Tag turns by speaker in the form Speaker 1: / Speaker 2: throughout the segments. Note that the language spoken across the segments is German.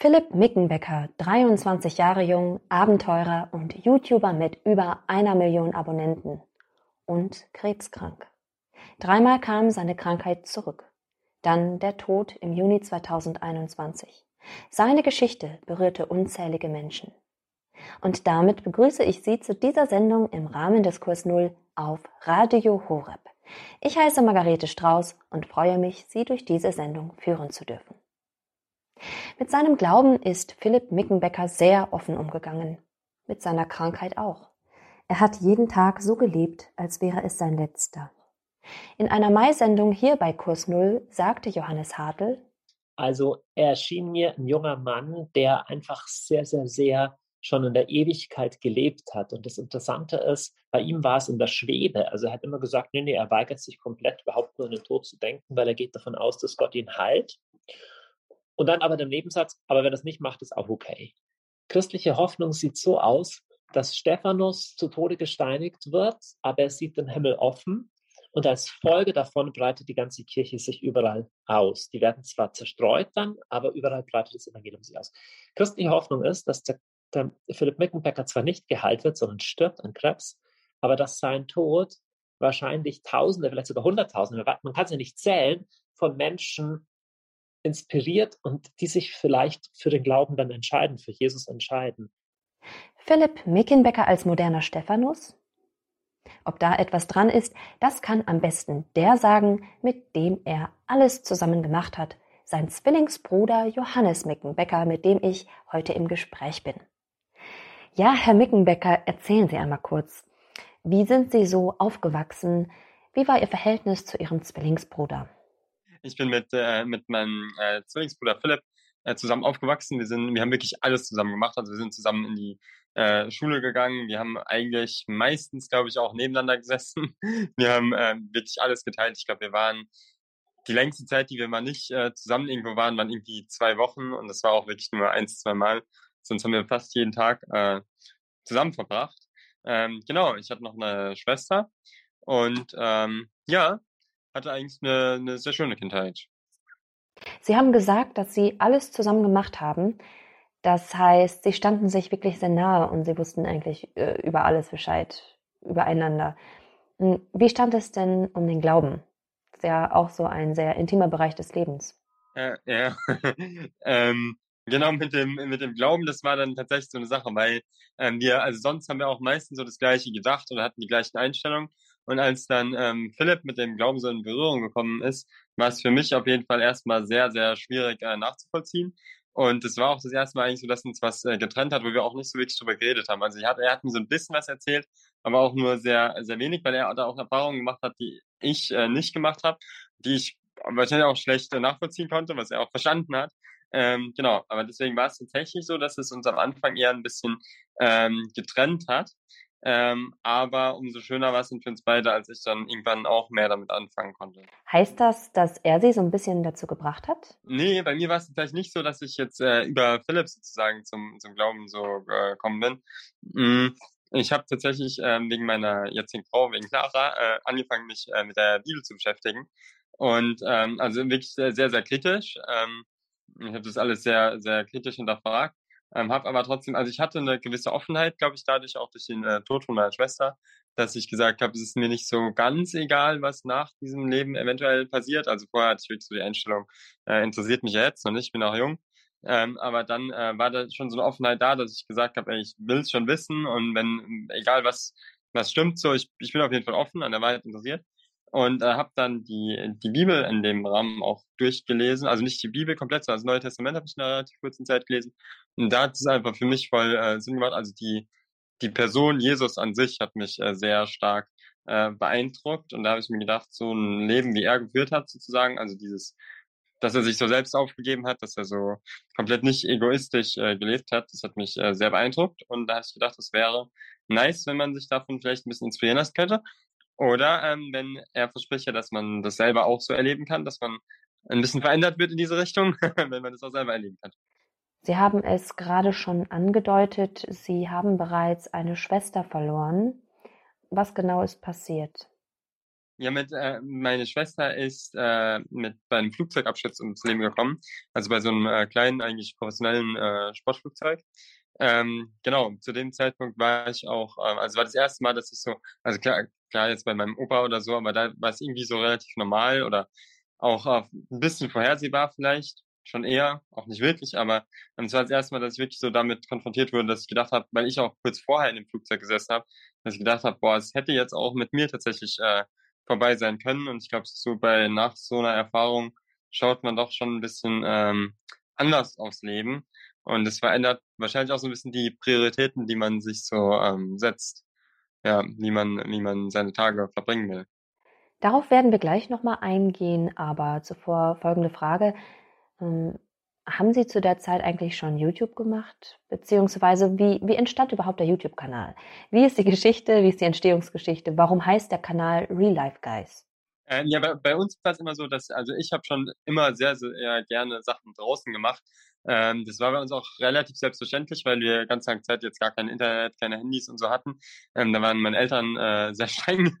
Speaker 1: Philipp Mickenbecker, 23 Jahre jung, Abenteurer und YouTuber mit über einer Million Abonnenten und krebskrank. Dreimal kam seine Krankheit zurück. Dann der Tod im Juni 2021. Seine Geschichte berührte unzählige Menschen. Und damit begrüße ich Sie zu dieser Sendung im Rahmen des Kurs Null auf Radio Horeb. Ich heiße Margarete Strauß und freue mich, Sie durch diese Sendung führen zu dürfen. Mit seinem Glauben ist Philipp Mickenbecker sehr offen umgegangen. Mit seiner Krankheit auch. Er hat jeden Tag so gelebt, als wäre es sein letzter. In einer Mai-Sendung hier bei Kurs Null sagte Johannes Hartl,
Speaker 2: also er schien mir ein junger Mann, der einfach sehr, sehr, sehr schon in der Ewigkeit gelebt hat. Und das Interessante ist, bei ihm war es in der Schwebe. Also er hat immer gesagt, nee, nee, er weigert sich komplett überhaupt nur an den Tod zu denken, weil er geht davon aus, dass Gott ihn heilt. Und dann aber der Nebensatz, aber wenn er es nicht macht, ist auch okay. Christliche Hoffnung sieht so aus, dass Stephanus zu Tode gesteinigt wird, aber er sieht den Himmel offen und als Folge davon breitet die ganze Kirche sich überall aus. Die werden zwar zerstreut dann, aber überall breitet das Evangelium sich aus. Christliche Hoffnung ist, dass der, der Philipp Mickenbecker zwar nicht geheilt wird, sondern stirbt an Krebs, aber dass sein Tod wahrscheinlich Tausende, vielleicht sogar Hunderttausende, man kann es ja nicht zählen, von Menschen inspiriert und die sich vielleicht für den Glauben dann entscheiden, für Jesus entscheiden.
Speaker 1: Philipp Mickenbecker als moderner Stephanus? Ob da etwas dran ist, das kann am besten der sagen, mit dem er alles zusammen gemacht hat, sein Zwillingsbruder Johannes Mickenbecker, mit dem ich heute im Gespräch bin. Ja, Herr Mickenbecker, erzählen Sie einmal kurz. Wie sind Sie so aufgewachsen? Wie war Ihr Verhältnis zu Ihrem Zwillingsbruder?
Speaker 3: Ich bin mit, äh, mit meinem äh, Zwillingsbruder Philipp äh, zusammen aufgewachsen. Wir, sind, wir haben wirklich alles zusammen gemacht. Also wir sind zusammen in die äh, Schule gegangen. Wir haben eigentlich meistens, glaube ich, auch nebeneinander gesessen. Wir haben äh, wirklich alles geteilt. Ich glaube, wir waren die längste Zeit, die wir mal nicht äh, zusammen irgendwo waren, waren irgendwie zwei Wochen und das war auch wirklich nur eins, zwei Mal. Sonst haben wir fast jeden Tag äh, zusammen verbracht. Ähm, genau, ich hatte noch eine Schwester und ähm, ja, hatte eigentlich eine, eine sehr schöne Kindheit.
Speaker 1: Sie haben gesagt, dass Sie alles zusammen gemacht haben. Das heißt, Sie standen sich wirklich sehr nahe und Sie wussten eigentlich äh, über alles Bescheid, übereinander. Hm, wie stand es denn um den Glauben? Das ist ja auch so ein sehr intimer Bereich des Lebens.
Speaker 3: Äh, ja, ähm, genau mit dem, mit dem Glauben, das war dann tatsächlich so eine Sache, weil ähm, wir, also sonst haben wir auch meistens so das Gleiche gedacht oder hatten die gleichen Einstellungen. Und als dann ähm, Philipp mit dem Glauben so in Berührung gekommen ist, war es für mich auf jeden Fall erstmal sehr, sehr schwierig äh, nachzuvollziehen. Und es war auch das erste Mal eigentlich so, dass uns was äh, getrennt hat, wo wir auch nicht so wirklich drüber geredet haben. Also ich hat, er hat mir so ein bisschen was erzählt, aber auch nur sehr, sehr wenig, weil er da auch Erfahrungen gemacht hat, die ich äh, nicht gemacht habe, die ich wahrscheinlich auch schlecht äh, nachvollziehen konnte, was er auch verstanden hat. Ähm, genau, aber deswegen war es tatsächlich so, dass es uns am Anfang eher ein bisschen ähm, getrennt hat. Ähm, aber umso schöner war es für uns beide, als ich dann irgendwann auch mehr damit anfangen konnte.
Speaker 1: Heißt das, dass er sie so ein bisschen dazu gebracht hat?
Speaker 3: Nee, bei mir war es vielleicht nicht so, dass ich jetzt äh, über Philipp sozusagen zum, zum Glauben so äh, gekommen bin. Mm, ich habe tatsächlich äh, wegen meiner jetzigen Frau, wegen Clara, äh, angefangen, mich äh, mit der Bibel zu beschäftigen. Und ähm, also wirklich sehr, sehr, sehr kritisch. Ähm, ich habe das alles sehr, sehr kritisch hinterfragt. Ähm, habe aber trotzdem, also ich hatte eine gewisse Offenheit, glaube ich, dadurch auch durch den äh, Tod von meiner Schwester, dass ich gesagt habe, es ist mir nicht so ganz egal, was nach diesem Leben eventuell passiert. Also vorher hatte ich wirklich so die Einstellung, äh, interessiert mich ja jetzt noch nicht, ich bin auch jung. Ähm, aber dann äh, war da schon so eine Offenheit da, dass ich gesagt habe, ich will es schon wissen und wenn, egal was, was stimmt, so, ich, ich bin auf jeden Fall offen, an der Wahrheit interessiert und äh, habe dann die, die Bibel in dem Rahmen auch durchgelesen. Also nicht die Bibel komplett, sondern das Neue Testament habe ich in einer relativ kurzen Zeit gelesen. Und da hat es einfach für mich voll äh, Sinn gemacht. Also die, die Person Jesus an sich hat mich äh, sehr stark äh, beeindruckt. Und da habe ich mir gedacht, so ein Leben, wie er geführt hat, sozusagen, also dieses, dass er sich so selbst aufgegeben hat, dass er so komplett nicht egoistisch äh, gelebt hat, das hat mich äh, sehr beeindruckt. Und da habe ich gedacht, das wäre nice, wenn man sich davon vielleicht ein bisschen inspirieren lassen könnte. Oder ähm, wenn er verspricht ja, dass man das selber auch so erleben kann, dass man ein bisschen verändert wird in diese Richtung, wenn man das auch selber erleben kann.
Speaker 1: Sie haben es gerade schon angedeutet, Sie haben bereits eine Schwester verloren. Was genau ist passiert?
Speaker 3: Ja, mit äh, meine Schwester ist äh, mit bei einem Flugzeugabsturz ums Leben gekommen, also bei so einem äh, kleinen, eigentlich professionellen äh, Sportflugzeug. Ähm, genau, zu dem Zeitpunkt war ich auch, äh, also war das erste Mal, dass ich so, also klar, klar jetzt bei meinem Opa oder so, aber da war es irgendwie so relativ normal oder auch äh, ein bisschen vorhersehbar vielleicht, schon eher, auch nicht wirklich, aber ähm, es war das erste Mal, dass ich wirklich so damit konfrontiert wurde, dass ich gedacht habe, weil ich auch kurz vorher in dem Flugzeug gesessen habe, dass ich gedacht habe, boah, es hätte jetzt auch mit mir tatsächlich äh, vorbei sein können. Und ich glaube, so bei nach so einer Erfahrung schaut man doch schon ein bisschen ähm, anders aufs Leben. Und es verändert wahrscheinlich auch so ein bisschen die Prioritäten, die man sich so ähm, setzt. Ja, wie man, wie man seine Tage verbringen will.
Speaker 1: Darauf werden wir gleich nochmal eingehen, aber zuvor folgende Frage. Ähm, haben Sie zu der Zeit eigentlich schon YouTube gemacht? Beziehungsweise wie, wie entstand überhaupt der YouTube-Kanal? Wie ist die Geschichte? Wie ist die Entstehungsgeschichte? Warum heißt der Kanal Real Life Guys?
Speaker 3: Ähm, ja, bei, bei uns war es immer so, dass, also ich habe schon immer sehr, sehr gerne Sachen draußen gemacht. Ähm, das war bei uns auch relativ selbstverständlich, weil wir ganz lange Zeit jetzt gar kein Internet, keine Handys und so hatten. Ähm, da waren meine Eltern äh, sehr streng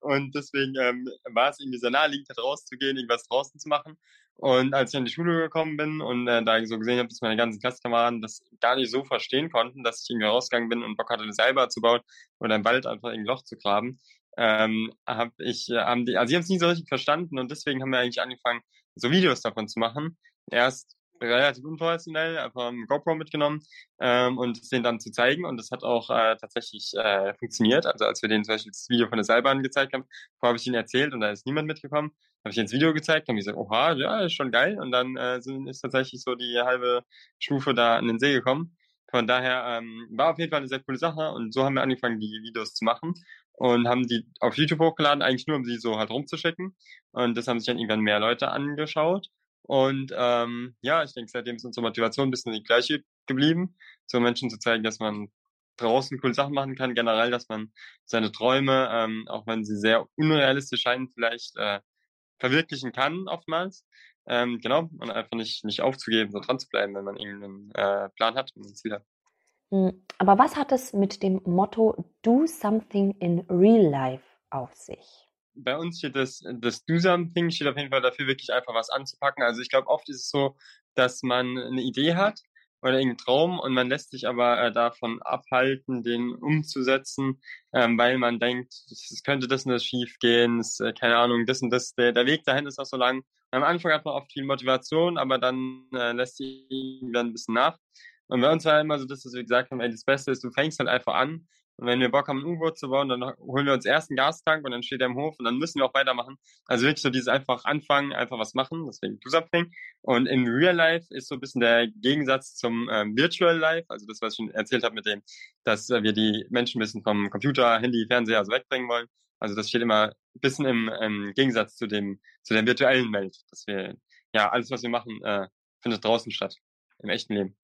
Speaker 3: und deswegen ähm, war es irgendwie sehr naheliegend, rauszugehen, irgendwas draußen zu machen. Und als ich an die Schule gekommen bin und äh, da so gesehen habe, dass meine ganzen Klasskameraden das gar nicht so verstehen konnten, dass ich irgendwie rausgegangen bin und Bock hatte, eine Seilbahn zu bauen oder im Wald einfach ein Loch zu graben, ähm, habe ich, äh, haben die, also sie haben es nie so richtig verstanden und deswegen haben wir eigentlich angefangen, so Videos davon zu machen. Erst relativ unprofessionell, einfach ein GoPro mitgenommen ähm, und denen dann zu zeigen. Und das hat auch äh, tatsächlich äh, funktioniert. Also als wir denen zum Beispiel das Video von der Seilbahn gezeigt haben, vorher habe ich ihnen erzählt und da ist niemand mitgekommen. Habe ich ihnen das Video gezeigt, haben gesagt, oha, ja, ist schon geil. Und dann äh, sind, ist tatsächlich so die halbe Stufe da an den See gekommen. Von daher ähm, war auf jeden Fall eine sehr coole Sache und so haben wir angefangen, die Videos zu machen und haben die auf YouTube hochgeladen, eigentlich nur, um sie so halt rumzuschicken. Und das haben sich dann irgendwann mehr Leute angeschaut. Und ähm, ja, ich denke, seitdem ist unsere Motivation ein bisschen die gleiche geblieben, so Menschen zu zeigen, dass man draußen coole Sachen machen kann, generell, dass man seine Träume, ähm, auch wenn sie sehr unrealistisch scheinen, vielleicht äh, verwirklichen kann oftmals. Ähm, genau, und einfach nicht, nicht aufzugeben, so dran zu bleiben, wenn man irgendeinen äh, Plan hat und ein Ziel hat.
Speaker 1: Aber was hat es mit dem Motto Do Something in Real Life auf sich?
Speaker 3: Bei uns steht das, das Do-Something steht auf jeden Fall dafür, wirklich einfach was anzupacken. Also ich glaube, oft ist es so, dass man eine Idee hat oder irgendeinen Traum und man lässt sich aber äh, davon abhalten, den umzusetzen, ähm, weil man denkt, es könnte das und das schief gehen, es, äh, keine Ahnung, das und das, der, der Weg dahin ist auch so lang. Am Anfang hat man oft viel Motivation, aber dann äh, lässt sich dann ein bisschen nach. Und bei uns war immer so, dass wir gesagt haben, ey, das Beste ist, du fängst halt einfach an und wenn wir Bock haben, ein U-Boot zu bauen, dann holen wir uns erst einen Gastank und dann steht er im Hof und dann müssen wir auch weitermachen. Also wirklich so dieses einfach anfangen, einfach was machen, deswegen Do Something. Und im Real Life ist so ein bisschen der Gegensatz zum ähm, Virtual Life, also das, was ich schon erzählt habe mit dem, dass äh, wir die Menschen ein bisschen vom Computer, Handy, Fernseher also wegbringen wollen. Also das steht immer ein bisschen im ähm, Gegensatz zu dem, zu der virtuellen Welt, dass wir, ja, alles, was wir machen, äh, findet draußen statt, im echten Leben.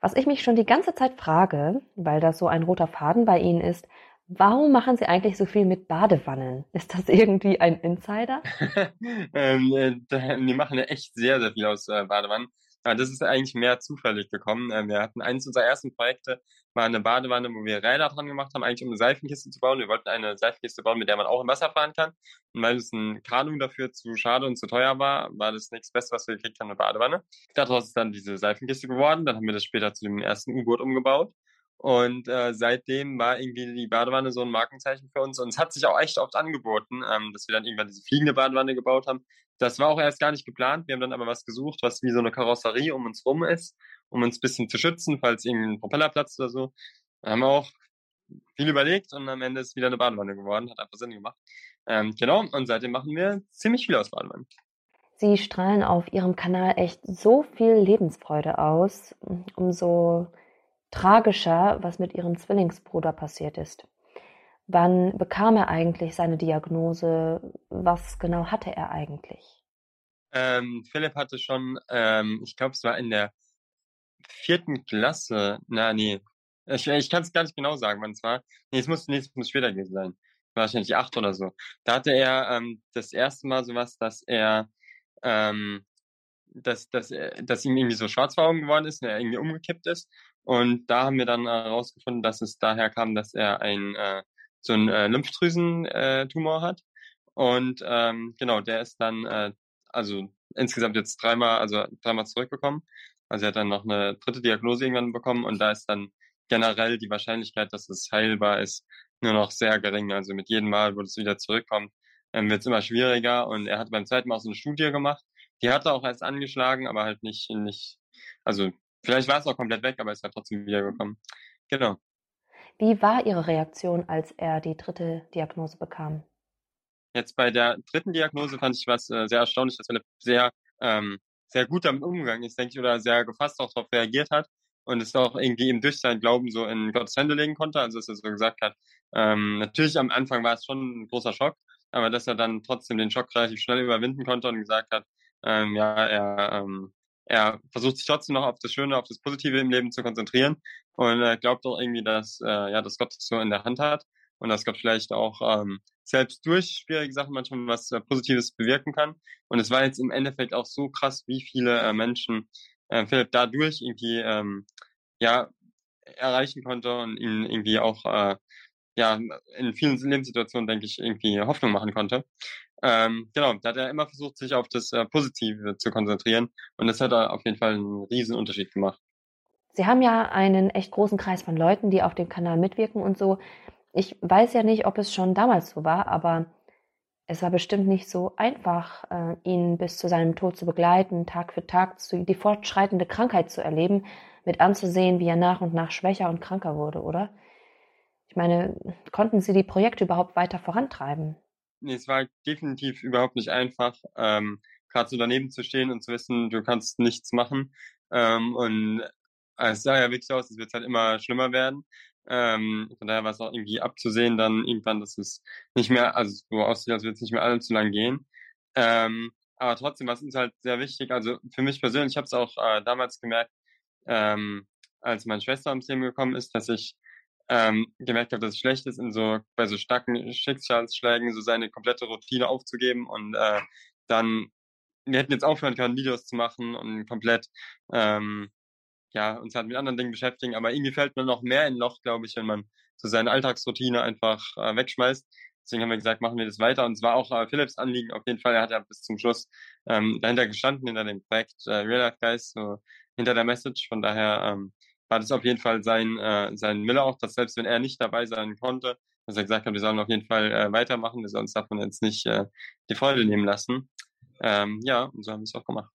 Speaker 1: Was ich mich schon die ganze Zeit frage, weil das so ein roter Faden bei Ihnen ist, warum machen Sie eigentlich so viel mit Badewannen? Ist das irgendwie ein Insider?
Speaker 3: ähm, äh, wir machen ja echt sehr, sehr viel aus äh, Badewannen. Ja, das ist eigentlich mehr zufällig gekommen. Ähm, wir hatten eins unserer ersten Projekte, war eine Badewanne, wo wir Räder dran gemacht haben, eigentlich um eine Seifenkiste zu bauen. Wir wollten eine Seifenkiste bauen, mit der man auch im Wasser fahren kann. Und weil es ein Kanu dafür zu schade und zu teuer war, war das nichts Beste, was wir gekriegt haben, eine Badewanne. Daraus ist dann diese Seifenkiste geworden. Dann haben wir das später zu dem ersten U-Boot umgebaut. Und äh, seitdem war irgendwie die Badewanne so ein Markenzeichen für uns. Und es hat sich auch echt oft angeboten, ähm, dass wir dann irgendwann diese fliegende Badewanne gebaut haben. Das war auch erst gar nicht geplant. Wir haben dann aber was gesucht, was wie so eine Karosserie um uns rum ist, um uns ein bisschen zu schützen, falls irgendein Propeller platzt oder so. Da haben wir auch viel überlegt und am Ende ist wieder eine Badewanne geworden. Hat einfach Sinn gemacht. Ähm, genau, und seitdem machen wir ziemlich viel aus Badewannen.
Speaker 1: Sie strahlen auf Ihrem Kanal echt so viel Lebensfreude aus. Umso tragischer, was mit ihrem Zwillingsbruder passiert ist. Wann bekam er eigentlich seine Diagnose? Was genau hatte er eigentlich?
Speaker 3: Ähm, Philipp hatte schon, ähm, ich glaube, es war in der vierten Klasse. Na, nee. Ich, ich kann es gar nicht genau sagen, wann es war. Nee, es muss, nee, es muss später gewesen sein. Wahrscheinlich acht oder so. Da hatte er ähm, das erste Mal sowas, dass er ähm, dass, dass, dass ihm irgendwie so schwarz vor Augen geworden ist und er irgendwie umgekippt ist. Und da haben wir dann herausgefunden, dass es daher kam, dass er ein äh, so ein äh, Lymphdrüsentumor hat. Und ähm, genau, der ist dann äh, also insgesamt jetzt dreimal, also dreimal zurückgekommen. Also er hat dann noch eine dritte Diagnose irgendwann bekommen und da ist dann generell die Wahrscheinlichkeit, dass es heilbar ist, nur noch sehr gering. Also mit jedem Mal, wo es wieder zurückkommt, ähm, wird es immer schwieriger. Und er hat beim zweiten Mal auch so eine Studie gemacht. Die hat er auch erst angeschlagen, aber halt nicht, nicht, also vielleicht war es auch komplett weg, aber es hat trotzdem wiedergekommen. Genau.
Speaker 1: Wie war Ihre Reaktion, als er die dritte Diagnose bekam?
Speaker 3: Jetzt bei der dritten Diagnose fand ich was äh, sehr erstaunlich, dass Philipp sehr, ähm, sehr gut damit umgegangen ist, denke ich, oder sehr gefasst auch darauf reagiert hat und es auch irgendwie eben durch seinen Glauben so in Gottes Hände legen konnte. Also dass er so gesagt hat, ähm, natürlich am Anfang war es schon ein großer Schock, aber dass er dann trotzdem den Schock relativ schnell überwinden konnte und gesagt hat, ähm, ja, er, ähm, er versucht sich trotzdem noch auf das Schöne, auf das Positive im Leben zu konzentrieren und er glaubt auch irgendwie, dass, äh, ja, dass Gott das so in der Hand hat und dass Gott vielleicht auch ähm, selbst durch schwierige Sachen manchmal was äh, Positives bewirken kann. Und es war jetzt im Endeffekt auch so krass, wie viele äh, Menschen äh, Philipp dadurch irgendwie ähm, ja erreichen konnte und ihn irgendwie auch äh, ja in vielen Lebenssituationen denke ich irgendwie Hoffnung machen konnte. Ähm, genau, da hat er immer versucht, sich auf das äh, Positive zu konzentrieren und das hat er auf jeden Fall einen riesen Unterschied gemacht.
Speaker 1: Sie haben ja einen echt großen Kreis von Leuten, die auf dem Kanal mitwirken und so. Ich weiß ja nicht, ob es schon damals so war, aber es war bestimmt nicht so einfach, äh, ihn bis zu seinem Tod zu begleiten, Tag für Tag zu, die fortschreitende Krankheit zu erleben, mit anzusehen, wie er nach und nach schwächer und kranker wurde, oder? Ich meine, konnten Sie die Projekte überhaupt weiter vorantreiben?
Speaker 3: Nee, es war definitiv überhaupt nicht einfach, ähm, gerade so daneben zu stehen und zu wissen, du kannst nichts machen. Ähm, und es sah ja wirklich aus, es wird halt immer schlimmer werden. Ähm, von daher war es auch irgendwie abzusehen dann irgendwann, dass es nicht mehr, also so aussieht, als würde es nicht mehr allzu lang gehen. Ähm, aber trotzdem war es uns halt sehr wichtig. Also für mich persönlich, ich habe es auch äh, damals gemerkt, ähm, als meine Schwester ums Leben gekommen ist, dass ich ähm, gemerkt habe, dass es schlecht ist, in so bei so starken Schicksalsschlägen so seine komplette Routine aufzugeben und äh, dann wir hätten jetzt aufhören können, Videos zu machen und komplett ähm, ja, uns halt mit anderen Dingen beschäftigen, aber irgendwie fällt man noch mehr in Loch, glaube ich, wenn man so seine Alltagsroutine einfach äh, wegschmeißt. Deswegen haben wir gesagt, machen wir das weiter. Und es war auch äh, Philips Anliegen auf jeden Fall. Er hat ja bis zum Schluss ähm, dahinter gestanden, hinter dem Projekt äh, Real Life Guys, so hinter der Message. Von daher ähm, war das auf jeden Fall sein, äh, sein Wille auch, dass selbst wenn er nicht dabei sein konnte, dass er gesagt hat, wir sollen auf jeden Fall äh, weitermachen, wir sollen uns davon jetzt nicht äh, die Freude nehmen lassen. Ähm, ja, und so haben wir es auch gemacht.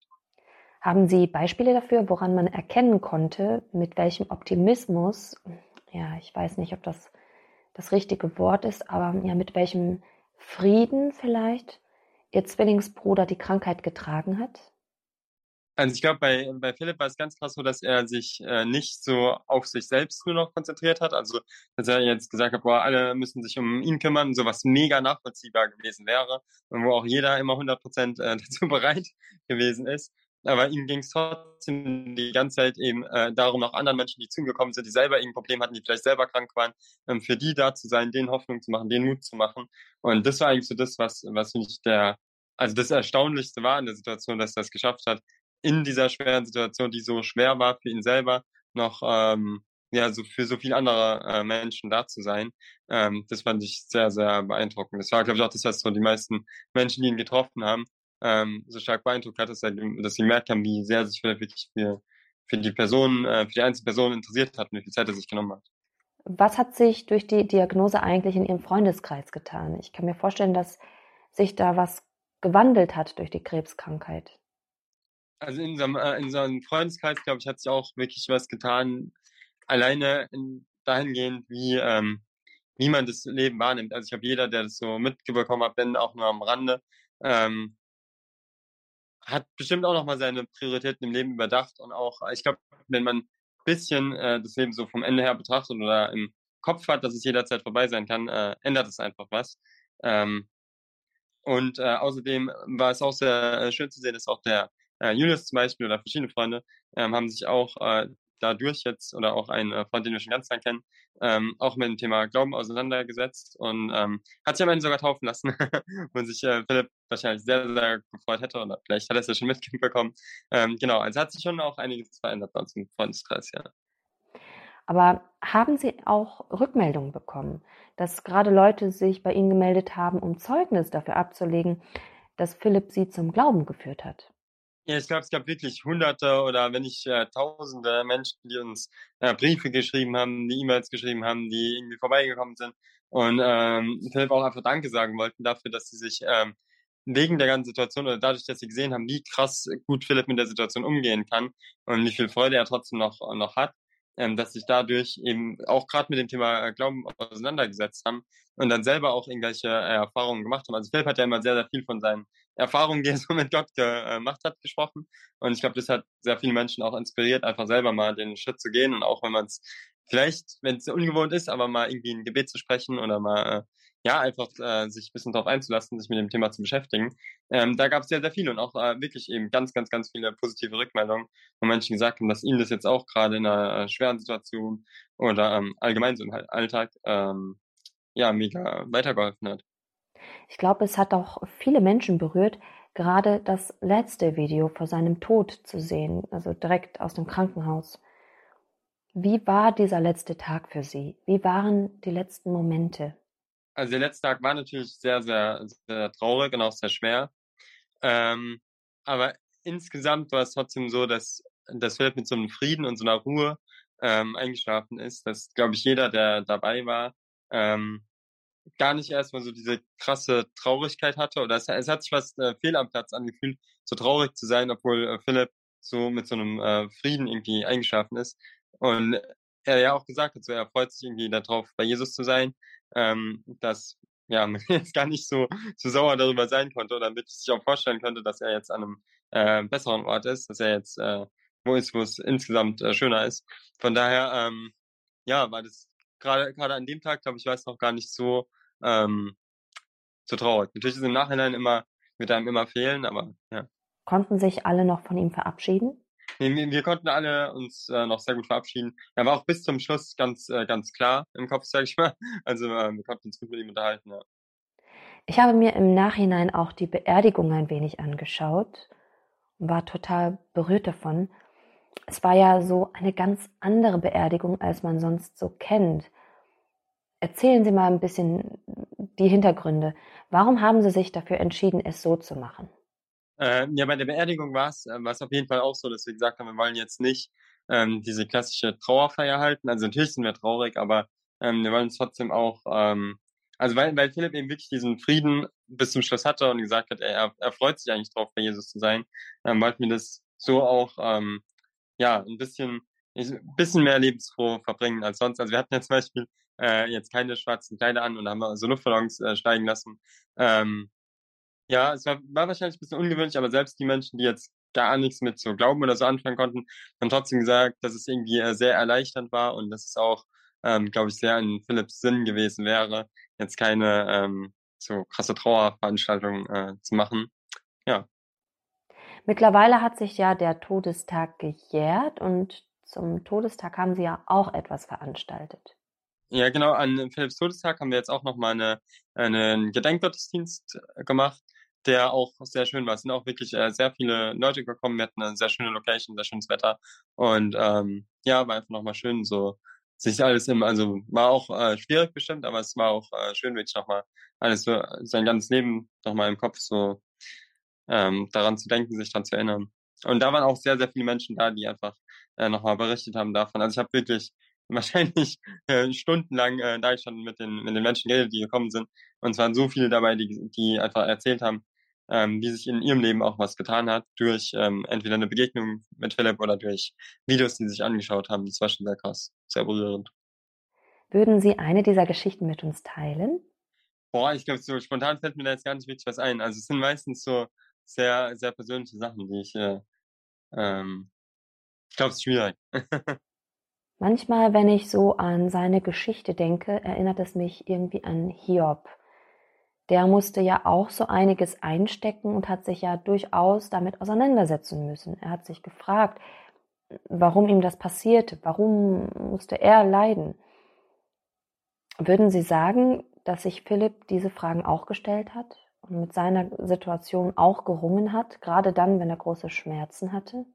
Speaker 1: Haben Sie Beispiele dafür, woran man erkennen konnte, mit welchem Optimismus, ja, ich weiß nicht, ob das das richtige Wort ist, aber ja, mit welchem Frieden vielleicht Ihr Zwillingsbruder die Krankheit getragen hat?
Speaker 3: Also ich glaube, bei, bei Philipp war es ganz krass so, dass er sich äh, nicht so auf sich selbst nur noch konzentriert hat. Also dass er jetzt gesagt hat, boah, alle müssen sich um ihn kümmern, so was mega nachvollziehbar gewesen wäre und wo auch jeder immer 100 Prozent äh, dazu bereit gewesen ist aber ihm ging es trotzdem die ganze Zeit eben äh, darum, auch anderen Menschen, die zu ihm gekommen sind, die selber irgendein Problem hatten, die vielleicht selber krank waren, ähm, für die da zu sein, denen Hoffnung zu machen, denen Mut zu machen. Und das war eigentlich so das, was, was finde ich der, also das Erstaunlichste war in der Situation, dass er es geschafft hat, in dieser schweren Situation, die so schwer war für ihn selber, noch ähm, ja so für so viele andere äh, Menschen da zu sein. Ähm, das fand ich sehr, sehr beeindruckend. Das war, glaube ich, auch das, was so die meisten Menschen, die ihn getroffen haben, ähm, so stark beeindruckt hat, dass, er, dass sie gemerkt haben, wie sehr sich wirklich für, für die Person, äh, für die einzelne Person interessiert hat und wie viel Zeit er sich genommen hat.
Speaker 1: Was hat sich durch die Diagnose eigentlich in Ihrem Freundeskreis getan? Ich kann mir vorstellen, dass sich da was gewandelt hat durch die Krebskrankheit.
Speaker 3: Also in unserem, äh, in unserem Freundeskreis, glaube ich, hat sich auch wirklich was getan, alleine in, dahingehend, wie, ähm, wie man das Leben wahrnimmt. Also ich habe jeder, der das so mitbekommen hat, wenn auch nur am Rande, ähm, hat bestimmt auch nochmal seine Prioritäten im Leben überdacht und auch, ich glaube, wenn man ein bisschen äh, das Leben so vom Ende her betrachtet oder im Kopf hat, dass es jederzeit vorbei sein kann, äh, ändert es einfach was. Ähm, und äh, außerdem war es auch sehr äh, schön zu sehen, dass auch der äh, Julius zum Beispiel oder verschiedene Freunde ähm, haben sich auch äh, dadurch jetzt oder auch ein äh, Freund, den wir schon ganz lang kennen, ähm, auch mit dem Thema Glauben auseinandergesetzt und ähm, hat sich am Ende sogar taufen lassen, wo sich äh, Philipp wahrscheinlich sehr, sehr gefreut hätte oder vielleicht hat er es ja schon mitbekommen. Ähm, genau, also hat sich schon auch einiges verändert bei uns im Freundeskreis, ja.
Speaker 1: Aber haben Sie auch Rückmeldungen bekommen, dass gerade Leute sich bei Ihnen gemeldet haben, um Zeugnis dafür abzulegen, dass Philipp Sie zum Glauben geführt hat?
Speaker 3: Ja, ich glaube, es gab wirklich Hunderte oder wenn nicht äh, Tausende Menschen, die uns äh, Briefe geschrieben haben, die E-Mails geschrieben haben, die irgendwie vorbeigekommen sind und ähm, Philipp auch einfach Danke sagen wollten dafür, dass sie sich ähm, wegen der ganzen Situation oder dadurch, dass sie gesehen haben, wie krass gut Philipp mit der Situation umgehen kann und wie viel Freude er trotzdem noch, noch hat, ähm, dass sich dadurch eben auch gerade mit dem Thema Glauben auseinandergesetzt haben und dann selber auch irgendwelche äh, Erfahrungen gemacht haben. Also Philipp hat ja immer sehr, sehr viel von seinen Erfahrungen, die er so mit Gott gemacht hat, gesprochen. Und ich glaube, das hat sehr viele Menschen auch inspiriert, einfach selber mal den Schritt zu gehen und auch wenn man es vielleicht, wenn es ungewohnt ist, aber mal irgendwie ein Gebet zu sprechen oder mal äh, ja, einfach äh, sich ein bisschen darauf einzulassen, sich mit dem Thema zu beschäftigen. Ähm, da gab es sehr, sehr viele und auch äh, wirklich eben ganz, ganz, ganz viele positive Rückmeldungen, wo Menschen gesagt haben, dass ihnen das jetzt auch gerade in einer äh, schweren Situation oder ähm, allgemein so im Alltag ähm, ja, mega weitergeholfen hat.
Speaker 1: Ich glaube, es hat auch viele Menschen berührt, gerade das letzte Video vor seinem Tod zu sehen, also direkt aus dem Krankenhaus. Wie war dieser letzte Tag für Sie? Wie waren die letzten Momente?
Speaker 3: Also der letzte Tag war natürlich sehr, sehr, sehr traurig und auch sehr schwer. Ähm, aber insgesamt war es trotzdem so, dass, dass Philipp mit so einem Frieden und so einer Ruhe ähm, eingeschlafen ist, dass, glaube ich, jeder, der dabei war, ähm, gar nicht erstmal so diese krasse Traurigkeit hatte oder es, es hat sich was äh, fehl am Platz angefühlt, so traurig zu sein, obwohl äh, Philipp so mit so einem äh, Frieden irgendwie eingeschlafen ist. Und er ja auch gesagt hat, so er freut sich irgendwie darauf, bei Jesus zu sein, ähm, dass ja, man jetzt gar nicht so, so sauer darüber sein konnte oder damit sich auch vorstellen könnte, dass er jetzt an einem äh, besseren Ort ist, dass er jetzt äh, wo ist, wo es insgesamt äh, schöner ist. Von daher, ähm, ja, war das gerade gerade an dem Tag, glaube ich, war es noch gar nicht so ähm, so traurig. Natürlich ist im Nachhinein immer wird einem immer fehlen, aber ja.
Speaker 1: Konnten sich alle noch von ihm verabschieden?
Speaker 3: Wir, wir konnten alle uns äh, noch sehr gut verabschieden. Er war auch bis zum Schluss ganz, äh, ganz klar im Kopf, sag ich mal. Also äh, wir konnten uns gut mit ihm unterhalten. Ja.
Speaker 1: Ich habe mir im Nachhinein auch die Beerdigung ein wenig angeschaut und war total berührt davon. Es war ja so eine ganz andere Beerdigung, als man sonst so kennt. Erzählen Sie mal ein bisschen die Hintergründe. Warum haben Sie sich dafür entschieden, es so zu machen?
Speaker 3: Äh, ja, bei der Beerdigung war es äh, auf jeden Fall auch so, dass wir gesagt haben, wir wollen jetzt nicht ähm, diese klassische Trauerfeier halten. Also natürlich sind wir traurig, aber ähm, wir wollen es trotzdem auch, ähm, also weil, weil Philipp eben wirklich diesen Frieden bis zum Schluss hatte und gesagt hat, er, er freut sich eigentlich drauf, bei Jesus zu sein, ähm, wollten wir das so auch, ähm, ja, ein bisschen, ein bisschen mehr lebensfroh verbringen als sonst. Also wir hatten ja zum Beispiel äh, jetzt keine schwarzen Kleider an und haben so Luftballons äh, steigen lassen. Ähm, ja, es war, war wahrscheinlich ein bisschen ungewöhnlich, aber selbst die Menschen, die jetzt gar nichts mit so Glauben oder so anfangen konnten, haben trotzdem gesagt, dass es irgendwie äh, sehr erleichternd war und dass es auch, ähm, glaube ich, sehr in Philipps Sinn gewesen wäre, jetzt keine ähm, so krasse Trauerveranstaltung äh, zu machen.
Speaker 1: Mittlerweile hat sich ja der Todestag gejährt und zum Todestag haben Sie ja auch etwas veranstaltet.
Speaker 3: Ja, genau. An Philipps Todestag haben wir jetzt auch nochmal eine, einen Gedenkgottesdienst äh, gemacht der auch sehr schön war. Es sind auch wirklich äh, sehr viele Leute gekommen. Wir hatten eine sehr schöne Location, sehr schönes Wetter. Und ähm, ja, war einfach nochmal schön, so sich alles im, also war auch äh, schwierig bestimmt, aber es war auch äh, schön, wirklich nochmal alles so, sein ganzes Leben nochmal im Kopf so ähm, daran zu denken, sich daran zu erinnern. Und da waren auch sehr, sehr viele Menschen da, die einfach äh, nochmal berichtet haben davon. Also ich habe wirklich wahrscheinlich äh, stundenlang äh, da schon mit den, mit den Menschen geredet, die gekommen sind. Und es waren so viele dabei, die, die einfach erzählt haben, ähm, wie sich in ihrem Leben auch was getan hat, durch ähm, entweder eine Begegnung mit Philipp oder durch Videos, die sie sich angeschaut haben. Das war schon sehr krass, sehr berührend.
Speaker 1: Würden Sie eine dieser Geschichten mit uns teilen?
Speaker 3: Boah, ich glaube, so spontan fällt mir da jetzt gar nicht wirklich was ein. Also es sind meistens so sehr, sehr persönliche Sachen, die ich, äh, ähm, ich glaube, es ist schwierig.
Speaker 1: Manchmal, wenn ich so an seine Geschichte denke, erinnert es mich irgendwie an Hiob der musste ja auch so einiges einstecken und hat sich ja durchaus damit auseinandersetzen müssen. Er hat sich gefragt, warum ihm das passierte, warum musste er leiden. Würden Sie sagen, dass sich Philipp diese Fragen auch gestellt hat und mit seiner Situation auch gerungen hat, gerade dann, wenn er große Schmerzen hatte?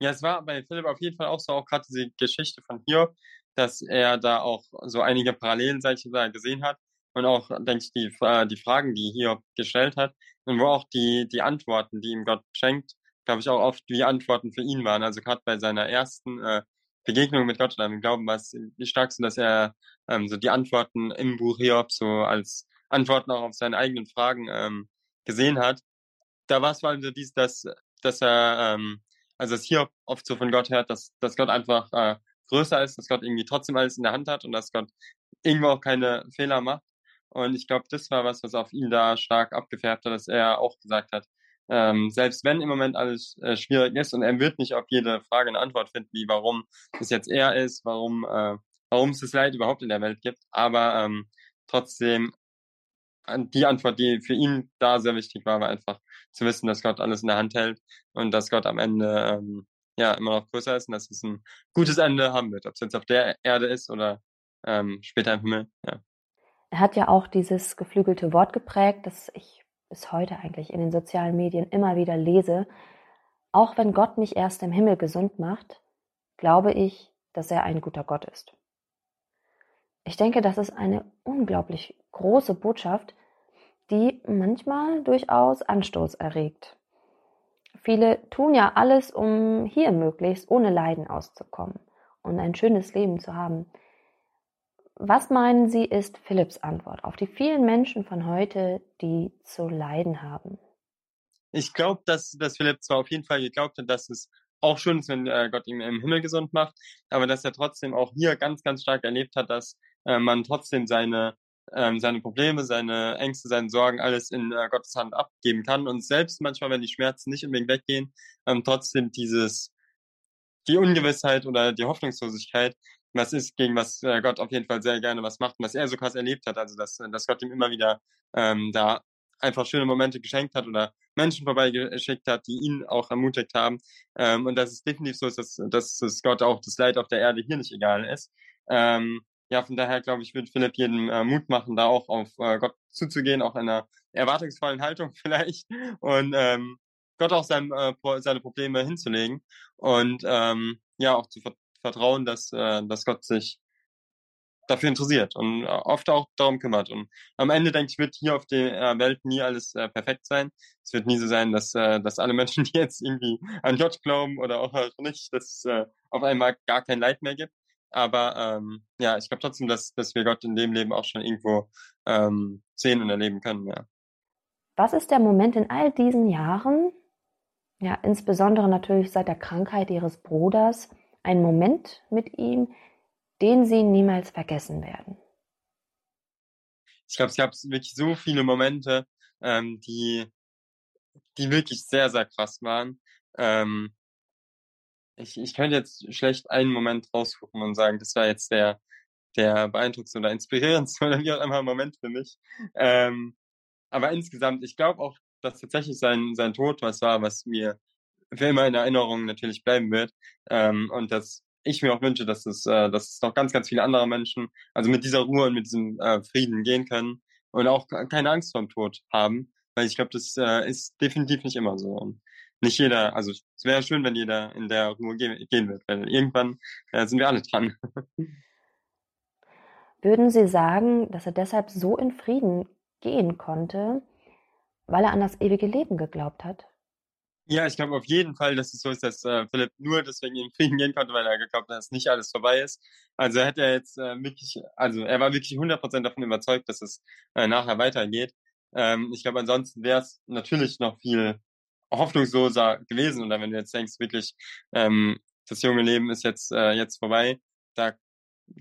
Speaker 3: Ja, es war bei Philipp auf jeden Fall auch so, auch gerade diese Geschichte von Hiob, dass er da auch so einige Parallelen, sag ich mal, gesehen hat und auch, denke ich, die, äh, die Fragen, die Hiob gestellt hat und wo auch die, die Antworten, die ihm Gott schenkt, glaube ich, auch oft wie Antworten für ihn waren. Also gerade bei seiner ersten äh, Begegnung mit Gott oder im Glauben war es die stärksten, dass er ähm, so die Antworten im Buch Hiob so als Antworten auch auf seine eigenen Fragen ähm, gesehen hat. Da war es vor allem so dies, dass, dass er, ähm, also dass Hiob oft so von Gott hört, dass, dass Gott einfach äh, größer ist, dass Gott irgendwie trotzdem alles in der Hand hat und dass Gott irgendwo auch keine Fehler macht. Und ich glaube, das war was, was auf ihn da stark abgefärbt hat, dass er auch gesagt hat, ähm, selbst wenn im Moment alles äh, schwierig ist und er wird nicht auf jede Frage eine Antwort finden, wie warum es jetzt er ist, warum, äh, warum es das Leid überhaupt in der Welt gibt, aber ähm, trotzdem die Antwort, die für ihn da sehr wichtig war, war einfach zu wissen, dass Gott alles in der Hand hält und dass Gott am Ende ähm, ja immer noch größer ist und dass es ein gutes Ende haben wird, ob es jetzt auf der Erde ist oder ähm, später im Himmel. Ja.
Speaker 1: Er hat ja auch dieses geflügelte Wort geprägt, das ich bis heute eigentlich in den sozialen Medien immer wieder lese. Auch wenn Gott mich erst im Himmel gesund macht, glaube ich, dass er ein guter Gott ist. Ich denke, das ist eine unglaublich große Botschaft, die manchmal durchaus Anstoß erregt. Viele tun ja alles, um hier möglichst ohne Leiden auszukommen und ein schönes Leben zu haben. Was meinen Sie, ist Philipps Antwort auf die vielen Menschen von heute, die zu leiden haben?
Speaker 3: Ich glaube, dass, dass Philipp zwar auf jeden Fall geglaubt hat, dass es auch schön ist, wenn äh, Gott ihn im Himmel gesund macht, aber dass er trotzdem auch hier ganz, ganz stark erlebt hat, dass äh, man trotzdem seine, ähm, seine Probleme, seine Ängste, seine Sorgen alles in äh, Gottes Hand abgeben kann und selbst manchmal, wenn die Schmerzen nicht unbedingt weggehen, ähm, trotzdem dieses, die Ungewissheit oder die Hoffnungslosigkeit was ist, gegen was äh, Gott auf jeden Fall sehr gerne was macht und was er so krass erlebt hat. Also, dass, dass Gott ihm immer wieder ähm, da einfach schöne Momente geschenkt hat oder Menschen vorbeigeschickt hat, die ihn auch ermutigt haben. Ähm, und dass es definitiv so ist, dass, dass es Gott auch das Leid auf der Erde hier nicht egal ist. Ähm, ja, von daher glaube ich, wird Philipp jedem äh, Mut machen, da auch auf äh, Gott zuzugehen, auch in einer erwartungsvollen Haltung vielleicht und ähm, Gott auch sein, äh, seine Probleme hinzulegen und ähm, ja auch zu, vertrauen, dass, äh, dass Gott sich dafür interessiert und oft auch darum kümmert. Und am Ende, denke ich, wird hier auf der Welt nie alles äh, perfekt sein. Es wird nie so sein, dass, äh, dass alle Menschen, die jetzt irgendwie an Gott glauben oder auch nicht, dass es äh, auf einmal gar kein Leid mehr gibt. Aber ähm, ja, ich glaube trotzdem, dass, dass wir Gott in dem Leben auch schon irgendwo ähm, sehen und erleben können. Ja.
Speaker 1: Was ist der Moment in all diesen Jahren, ja, insbesondere natürlich seit der Krankheit Ihres Bruders, ein Moment mit ihm, den Sie niemals vergessen werden?
Speaker 3: Ich glaube, es gab wirklich so viele Momente, ähm, die, die wirklich sehr, sehr krass waren. Ähm, ich, ich könnte jetzt schlecht einen Moment raussuchen und sagen, das war jetzt der, der beeindruckendste oder inspirierendste oder wie auch immer Moment für mich. Ähm, aber insgesamt, ich glaube auch, dass tatsächlich sein, sein Tod was war, was mir für immer in Erinnerung natürlich bleiben wird. Ähm, und dass ich mir auch wünsche, dass es, äh, dass es noch ganz, ganz viele andere Menschen, also mit dieser Ruhe und mit diesem äh, Frieden gehen können und auch keine Angst vor dem Tod haben. Weil ich glaube, das äh, ist definitiv nicht immer so. Nicht jeder, also es wäre schön, wenn jeder in der Ruhe ge gehen wird, weil irgendwann äh, sind wir alle dran.
Speaker 1: Würden Sie sagen, dass er deshalb so in Frieden gehen konnte, weil er an das ewige Leben geglaubt hat?
Speaker 3: Ja, ich glaube auf jeden Fall, dass es so ist, dass äh, Philipp nur deswegen in Frieden gehen konnte, weil er geglaubt hat, dass nicht alles vorbei ist. Also er hat ja jetzt äh, wirklich, also er war wirklich 100% davon überzeugt, dass es äh, nachher weitergeht. Ähm, ich glaube, ansonsten wäre es natürlich noch viel hoffnungsloser gewesen. Und wenn du jetzt denkst, wirklich, ähm, das junge Leben ist jetzt, äh, jetzt vorbei, da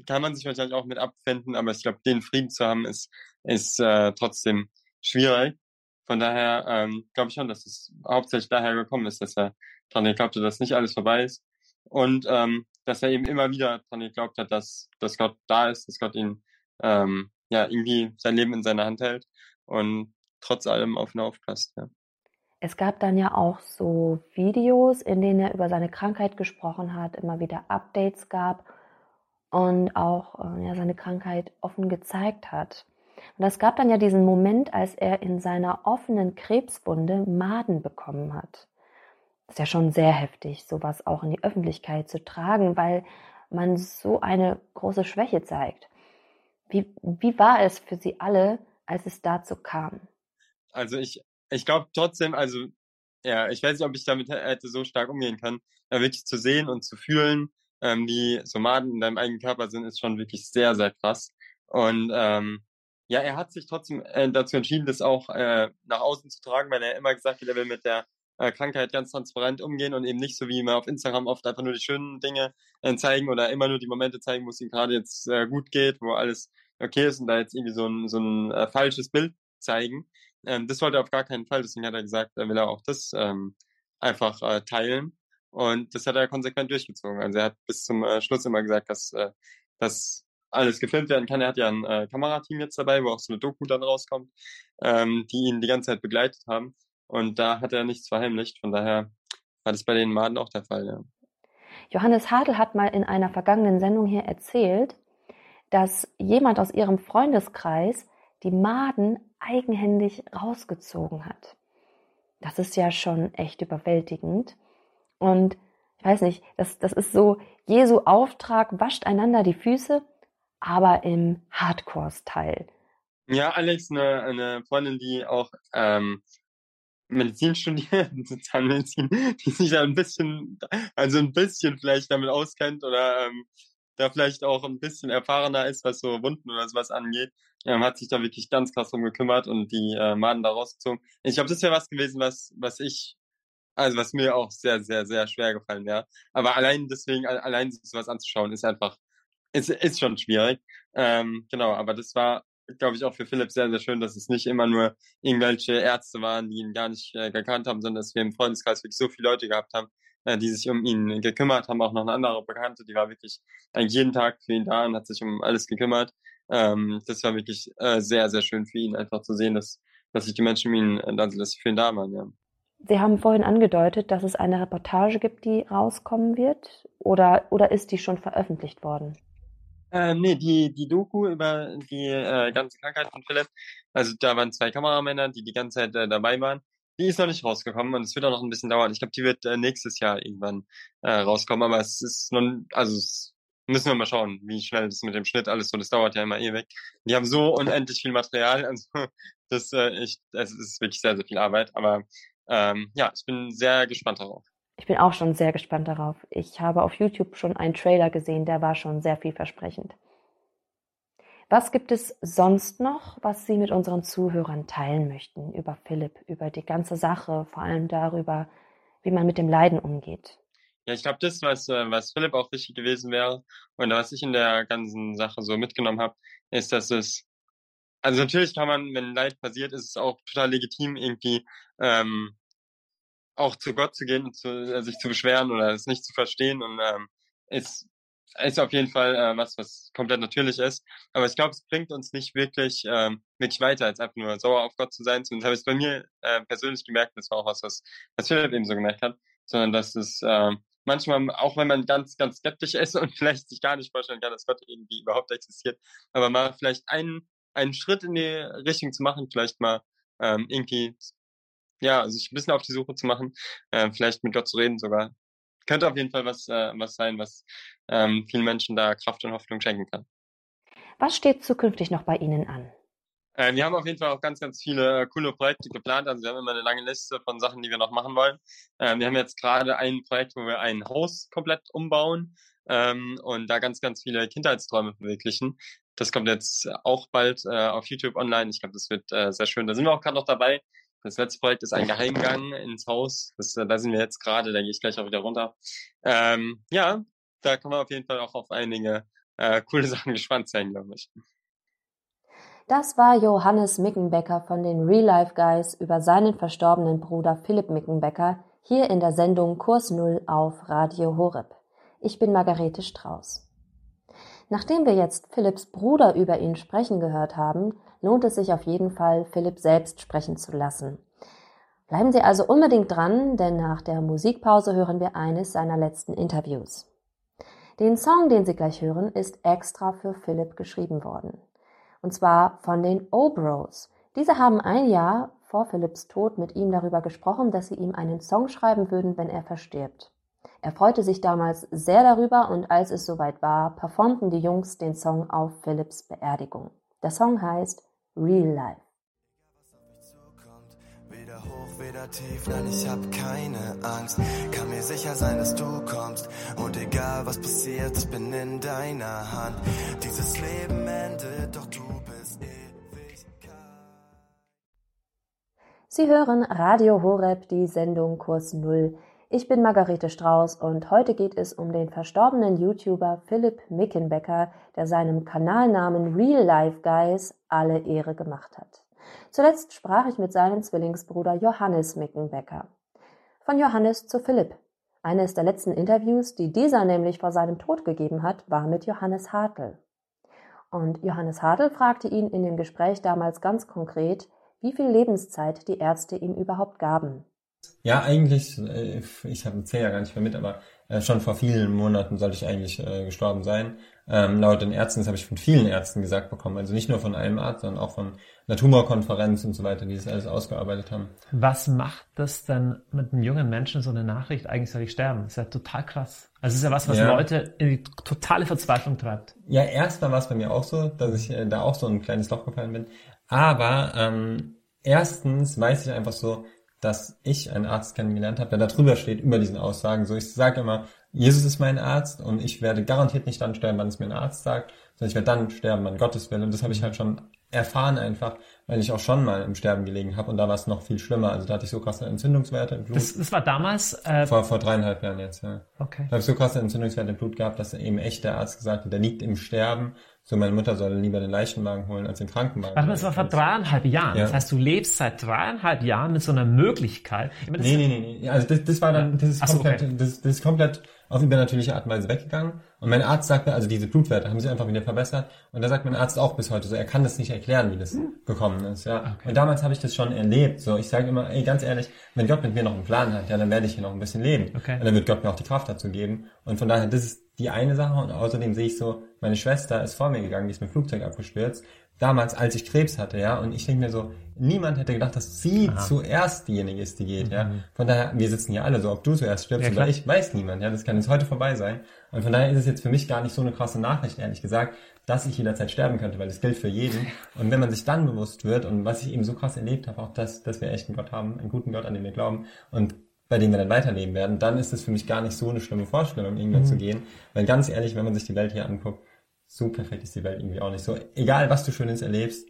Speaker 3: kann man sich wahrscheinlich auch mit abfinden, aber ich glaube, den Frieden zu haben, ist, ist äh, trotzdem schwierig. Von daher ähm, glaube ich schon, dass es hauptsächlich daher gekommen ist, dass er daran geglaubt hat, dass nicht alles vorbei ist. Und ähm, dass er eben immer wieder daran geglaubt hat, dass, dass Gott da ist, dass Gott ihn ähm, ja irgendwie sein Leben in seiner Hand hält und trotz allem auf ihn aufpasst. Ja.
Speaker 1: Es gab dann ja auch so Videos, in denen er über seine Krankheit gesprochen hat, immer wieder Updates gab und auch äh, ja, seine Krankheit offen gezeigt hat. Und es gab dann ja diesen Moment, als er in seiner offenen Krebswunde Maden bekommen hat. Das ist ja schon sehr heftig, sowas auch in die Öffentlichkeit zu tragen, weil man so eine große Schwäche zeigt. Wie, wie war es für Sie alle, als es dazu kam?
Speaker 3: Also ich, ich glaube trotzdem, also ja, ich weiß nicht, ob ich damit hätte so stark umgehen können. Ja, wirklich zu sehen und zu fühlen, ähm, wie Somaten in deinem eigenen Körper sind, ist schon wirklich sehr, sehr krass. Und ähm, ja, er hat sich trotzdem äh, dazu entschieden, das auch äh, nach außen zu tragen, weil er immer gesagt hat, er will mit der äh, Krankheit ganz transparent umgehen und eben nicht so wie immer auf Instagram oft einfach nur die schönen Dinge äh, zeigen oder immer nur die Momente zeigen, wo es ihm gerade jetzt äh, gut geht, wo alles okay ist und da jetzt irgendwie so ein, so ein falsches Bild zeigen. Ähm, das wollte er auf gar keinen Fall, deswegen hat er gesagt, er will auch das ähm, einfach äh, teilen. Und das hat er konsequent durchgezogen. Also er hat bis zum äh, Schluss immer gesagt, dass, äh, dass alles gefilmt werden kann. Er hat ja ein äh, Kamerateam jetzt dabei, wo auch so eine Doku dann rauskommt, ähm, die ihn die ganze Zeit begleitet haben. Und da hat er nichts verheimlicht. Von daher war das bei den Maden auch der Fall, ja.
Speaker 1: Johannes Hadel hat mal in einer vergangenen Sendung hier erzählt, dass jemand aus ihrem Freundeskreis die Maden eigenhändig rausgezogen hat. Das ist ja schon echt überwältigend. Und ich weiß nicht, das, das ist so, Jesu Auftrag, wascht einander die Füße, aber im Hardcore-Style.
Speaker 3: Ja, Alex, eine, eine Freundin, die auch ähm, Medizin studiert, Sozialmedizin, die sich da ein bisschen, also ein bisschen vielleicht damit auskennt oder ähm, da vielleicht auch ein bisschen erfahrener ist, was so Wunden oder sowas angeht, ähm, hat sich da wirklich ganz krass drum gekümmert und die äh, Maden da rausgezogen. Ich glaube, das wäre was gewesen, was, was ich, also was mir auch sehr, sehr, sehr schwer gefallen wäre. Aber allein deswegen, allein sowas anzuschauen, ist einfach, ist, ist schon schwierig. Ähm, genau, aber das war glaube ich, auch für Philipp sehr, sehr schön, dass es nicht immer nur irgendwelche Ärzte waren, die ihn gar nicht äh, gekannt haben, sondern dass wir im Freundeskreis wirklich so viele Leute gehabt haben, äh, die sich um ihn gekümmert haben. Auch noch eine andere Bekannte, die war wirklich eigentlich jeden Tag für ihn da und hat sich um alles gekümmert. Ähm, das war wirklich äh, sehr, sehr schön für ihn, einfach zu sehen, dass, dass sich die Menschen um ihn, äh, also dass sie für ihn da waren, ja.
Speaker 1: Sie haben vorhin angedeutet, dass es eine Reportage gibt, die rauskommen wird, oder, oder ist die schon veröffentlicht worden?
Speaker 3: Äh, nee, die, die Doku über die äh, ganze Krankheit von Philipp, also da waren zwei Kameramänner, die die ganze Zeit äh, dabei waren, die ist noch nicht rausgekommen und es wird auch noch ein bisschen dauern. Ich glaube, die wird äh, nächstes Jahr irgendwann äh, rauskommen, aber es ist noch, also es müssen wir mal schauen, wie schnell das mit dem Schnitt alles so, das dauert ja immer ewig. Die haben so unendlich viel Material, also das, äh, ich, es ist wirklich sehr, sehr viel Arbeit, aber ähm, ja, ich bin sehr gespannt darauf.
Speaker 1: Ich bin auch schon sehr gespannt darauf. Ich habe auf YouTube schon einen Trailer gesehen, der war schon sehr vielversprechend. Was gibt es sonst noch, was Sie mit unseren Zuhörern teilen möchten über Philipp, über die ganze Sache, vor allem darüber, wie man mit dem Leiden umgeht?
Speaker 3: Ja, ich glaube, das, was, äh, was Philipp auch wichtig gewesen wäre und was ich in der ganzen Sache so mitgenommen habe, ist, dass es, also natürlich kann man, wenn Leid passiert, ist es auch total legitim, irgendwie ähm, auch zu Gott zu gehen und zu, äh, sich zu beschweren oder es nicht zu verstehen und ähm, ist ist auf jeden Fall äh, was, was komplett natürlich ist. Aber ich glaube, es bringt uns nicht wirklich, ähm, wirklich weiter, als einfach nur sauer auf Gott zu sein. Zumindest habe ich es bei mir äh, persönlich gemerkt, das war auch was, was, was Philipp eben so gemerkt hat, sondern dass es äh, manchmal, auch wenn man ganz, ganz skeptisch ist und vielleicht sich gar nicht vorstellen kann, dass Gott irgendwie überhaupt existiert, aber mal vielleicht einen, einen Schritt in die Richtung zu machen, vielleicht mal ähm, irgendwie ja, sich ein bisschen auf die Suche zu machen, äh, vielleicht mit Gott zu reden sogar. Könnte auf jeden Fall was, äh, was sein, was ähm, vielen Menschen da Kraft und Hoffnung schenken kann.
Speaker 1: Was steht zukünftig noch bei Ihnen an?
Speaker 3: Äh, wir haben auf jeden Fall auch ganz, ganz viele äh, coole Projekte geplant. Also wir haben immer eine lange Liste von Sachen, die wir noch machen wollen. Äh, wir haben jetzt gerade ein Projekt, wo wir ein Haus komplett umbauen ähm, und da ganz, ganz viele Kindheitsträume verwirklichen. Das kommt jetzt auch bald äh, auf YouTube online. Ich glaube, das wird äh, sehr schön. Da sind wir auch gerade noch dabei, das letzte Projekt ist ein Geheimgang ins Haus. Das, da sind wir jetzt gerade, da gehe ich gleich auch wieder runter. Ähm, ja, da kann man auf jeden Fall auch auf einige äh, coole Sachen gespannt sein, glaube ich.
Speaker 1: Das war Johannes Mickenbecker von den Real Life Guys über seinen verstorbenen Bruder Philipp Mickenbecker hier in der Sendung Kurs Null auf Radio Horeb. Ich bin Margarete Strauß. Nachdem wir jetzt Philipps Bruder über ihn sprechen gehört haben, lohnt es sich auf jeden Fall, Philipp selbst sprechen zu lassen. Bleiben Sie also unbedingt dran, denn nach der Musikpause hören wir eines seiner letzten Interviews. Den Song, den Sie gleich hören, ist extra für Philipp geschrieben worden. Und zwar von den O-Bros. Diese haben ein Jahr vor Philipps Tod mit ihm darüber gesprochen, dass sie ihm einen Song schreiben würden, wenn er verstirbt. Er freute sich damals sehr darüber und als es soweit war, performten die Jungs den Song auf Philipps Beerdigung. Der Song heißt Real Life.
Speaker 4: Weder hoch, weder tief, nein, ich hab keine Angst. Kann mir sicher sein, dass du kommst. Und egal was passiert, ich bin in deiner Hand. Dieses Leben endet, doch du bist Ewigkeit.
Speaker 1: Sie hören Radio Horeb, die Sendung Kurs Null. Ich bin Margarete Strauß und heute geht es um den verstorbenen YouTuber Philipp Mickenbecker, der seinem Kanalnamen Real Life Guys alle Ehre gemacht hat. Zuletzt sprach ich mit seinem Zwillingsbruder Johannes Mickenbecker. Von Johannes zu Philipp. Eines der letzten Interviews, die dieser nämlich vor seinem Tod gegeben hat, war mit Johannes Hartl. Und Johannes Hartl fragte ihn in dem Gespräch damals ganz konkret, wie viel Lebenszeit die Ärzte ihm überhaupt gaben.
Speaker 5: Ja, eigentlich, äh, ich habe zähl ja gar nicht mehr mit, aber äh, schon vor vielen Monaten sollte ich eigentlich äh, gestorben sein. Ähm, laut den Ärzten, das habe ich von vielen Ärzten gesagt bekommen, also nicht nur von einem Arzt, sondern auch von einer Tumorkonferenz und so weiter, die das alles ausgearbeitet haben.
Speaker 2: Was macht das denn mit einem jungen Menschen, so eine Nachricht, eigentlich soll ich sterben? Das ist ja total krass. Also es ist ja was, was ja. Leute in die totale Verzweiflung treibt.
Speaker 5: Ja, erstmal war es bei mir auch so, dass ich äh, da auch so ein kleines Loch gefallen bin. Aber ähm, erstens weiß ich einfach so, dass ich einen Arzt kennengelernt habe, der da drüber steht, über diesen Aussagen. So, ich sage immer, Jesus ist mein Arzt und ich werde garantiert nicht dann sterben, wann es mir ein Arzt sagt, sondern ich werde dann sterben, wann Gottes will. Und das habe ich halt schon erfahren einfach, weil ich auch schon mal im Sterben gelegen habe und da war es noch viel schlimmer. Also da hatte ich so krasse Entzündungswerte im Blut.
Speaker 2: Das, das war damals?
Speaker 5: Äh, vor, vor dreieinhalb Jahren jetzt, ja.
Speaker 2: Okay.
Speaker 5: Da habe ich so krasse Entzündungswerte im Blut gehabt, dass eben echt der Arzt gesagt hat, der liegt im Sterben. So, meine Mutter soll lieber den Leichenwagen holen als den Krankenwagen.
Speaker 2: Warte mal, das war vor dreieinhalb Jahren. Ja. Das heißt, du lebst seit dreieinhalb Jahren mit so einer Möglichkeit.
Speaker 5: Meine, nee, nee, nee, nee. Also das, das war dann, das ist Ach komplett, okay. das, das ist komplett auf übernatürliche Art und Weise weggegangen. Und mein Arzt sagte, also diese Blutwerte haben sich einfach wieder verbessert. Und da sagt mein Arzt auch bis heute so, er kann das nicht erklären, wie das hm. gekommen ist. Ja. Okay. Und damals habe ich das schon erlebt. So, ich sage immer, ey, ganz ehrlich, wenn Gott mit mir noch einen Plan hat, ja, dann werde ich hier noch ein bisschen leben. Okay. Und dann wird Gott mir auch die Kraft dazu geben. Und von daher, das ist die eine Sache. Und außerdem sehe ich so, meine Schwester ist vor mir gegangen, die ist mit dem Flugzeug abgestürzt damals, als ich Krebs hatte, ja, und ich denke mir so, niemand hätte gedacht, dass sie Aha. zuerst diejenige ist, die geht, mhm. ja. Von daher, wir sitzen hier alle so, ob du zuerst stirbst ja, oder ich, weiß niemand, ja, das kann jetzt heute vorbei sein. Und von daher ist es jetzt für mich gar nicht so eine krasse Nachricht, ehrlich gesagt, dass ich jederzeit sterben könnte, weil das gilt für jeden. Und wenn man sich dann bewusst wird und was ich eben so krass erlebt habe, auch das, dass wir echt einen Gott haben, einen guten Gott, an den wir glauben und bei dem wir dann weiterleben werden, dann ist es für mich gar nicht so eine schlimme Vorstellung, irgendwann mhm. zu gehen. Weil ganz ehrlich, wenn man sich die Welt hier anguckt, so perfekt ist die Welt irgendwie auch nicht. So, egal was du Schönes erlebst,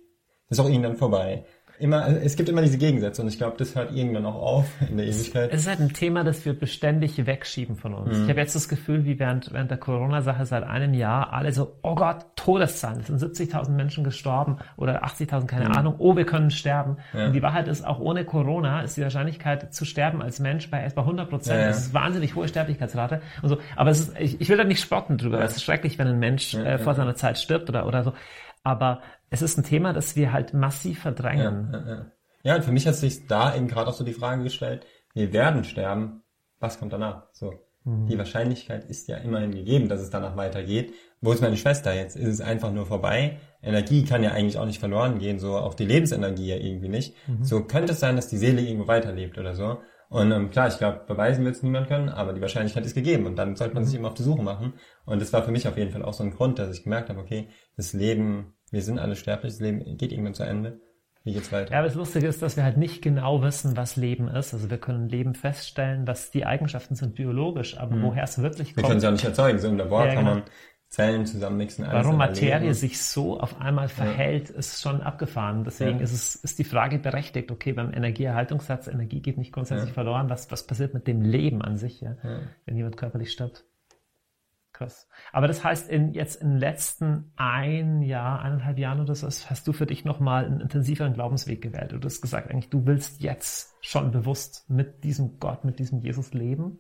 Speaker 5: ist auch irgendwann vorbei immer, es gibt immer diese Gegensätze und ich glaube, das hört irgendwann auch auf in der Ewigkeit.
Speaker 2: Es ist halt ein Thema, das wir beständig wegschieben von uns. Mhm. Ich habe jetzt das Gefühl, wie während, während der Corona-Sache seit einem Jahr alle so, oh Gott, Todeszahlen, es sind 70.000 Menschen gestorben oder 80.000, keine mhm. Ahnung, oh, wir können sterben. Ja. Und die Wahrheit ist, auch ohne Corona ist die Wahrscheinlichkeit zu sterben als Mensch bei etwa 100 Prozent. Ja, ja. Das ist wahnsinnig hohe Sterblichkeitsrate und so. Aber es ist, ich, ich will da nicht spotten drüber, es ist schrecklich, wenn ein Mensch äh, vor seiner Zeit stirbt oder, oder so. Aber es ist ein Thema, das wir halt massiv verdrängen.
Speaker 5: Ja, ja, ja. ja und für mich hat sich da eben gerade auch so die Frage gestellt, wir werden sterben, was kommt danach? So. Mhm. Die Wahrscheinlichkeit ist ja immerhin gegeben, dass es danach weitergeht. Wo ist meine Schwester jetzt? Ist es einfach nur vorbei? Energie kann ja eigentlich auch nicht verloren gehen, so auch die Lebensenergie ja irgendwie nicht. Mhm. So könnte es sein, dass die Seele irgendwo weiterlebt oder so. Und ähm, klar, ich glaube, beweisen wird es niemand können, aber die Wahrscheinlichkeit ist gegeben und dann sollte man sich mhm. eben auf die Suche machen. Und das war für mich auf jeden Fall auch so ein Grund, dass ich gemerkt habe, okay, das Leben wir sind alle sterblich, das Leben geht irgendwann zu Ende. Wie geht's weiter?
Speaker 2: Ja, aber das Lustige ist, dass wir halt nicht genau wissen, was Leben ist. Also wir können Leben feststellen, was die Eigenschaften sind biologisch, aber mhm. woher es wirklich kommt.
Speaker 5: Wir können es ja nicht erzeugen. So im Labor ja, kann genau. man Zellen zusammenmixen.
Speaker 2: Alles Warum Materie sich so auf einmal verhält, ja. ist schon abgefahren. Deswegen ja. ist es ist die Frage berechtigt. Okay, beim Energieerhaltungssatz Energie geht nicht grundsätzlich verloren. Was was passiert mit dem Leben an sich, ja, wenn jemand körperlich stirbt? Krass. Aber das heißt, in, jetzt in den letzten ein Jahr, eineinhalb Jahren oder so, hast du für dich nochmal einen intensiveren Glaubensweg gewählt. Du hast gesagt, eigentlich, du willst jetzt schon bewusst mit diesem Gott, mit diesem Jesus leben.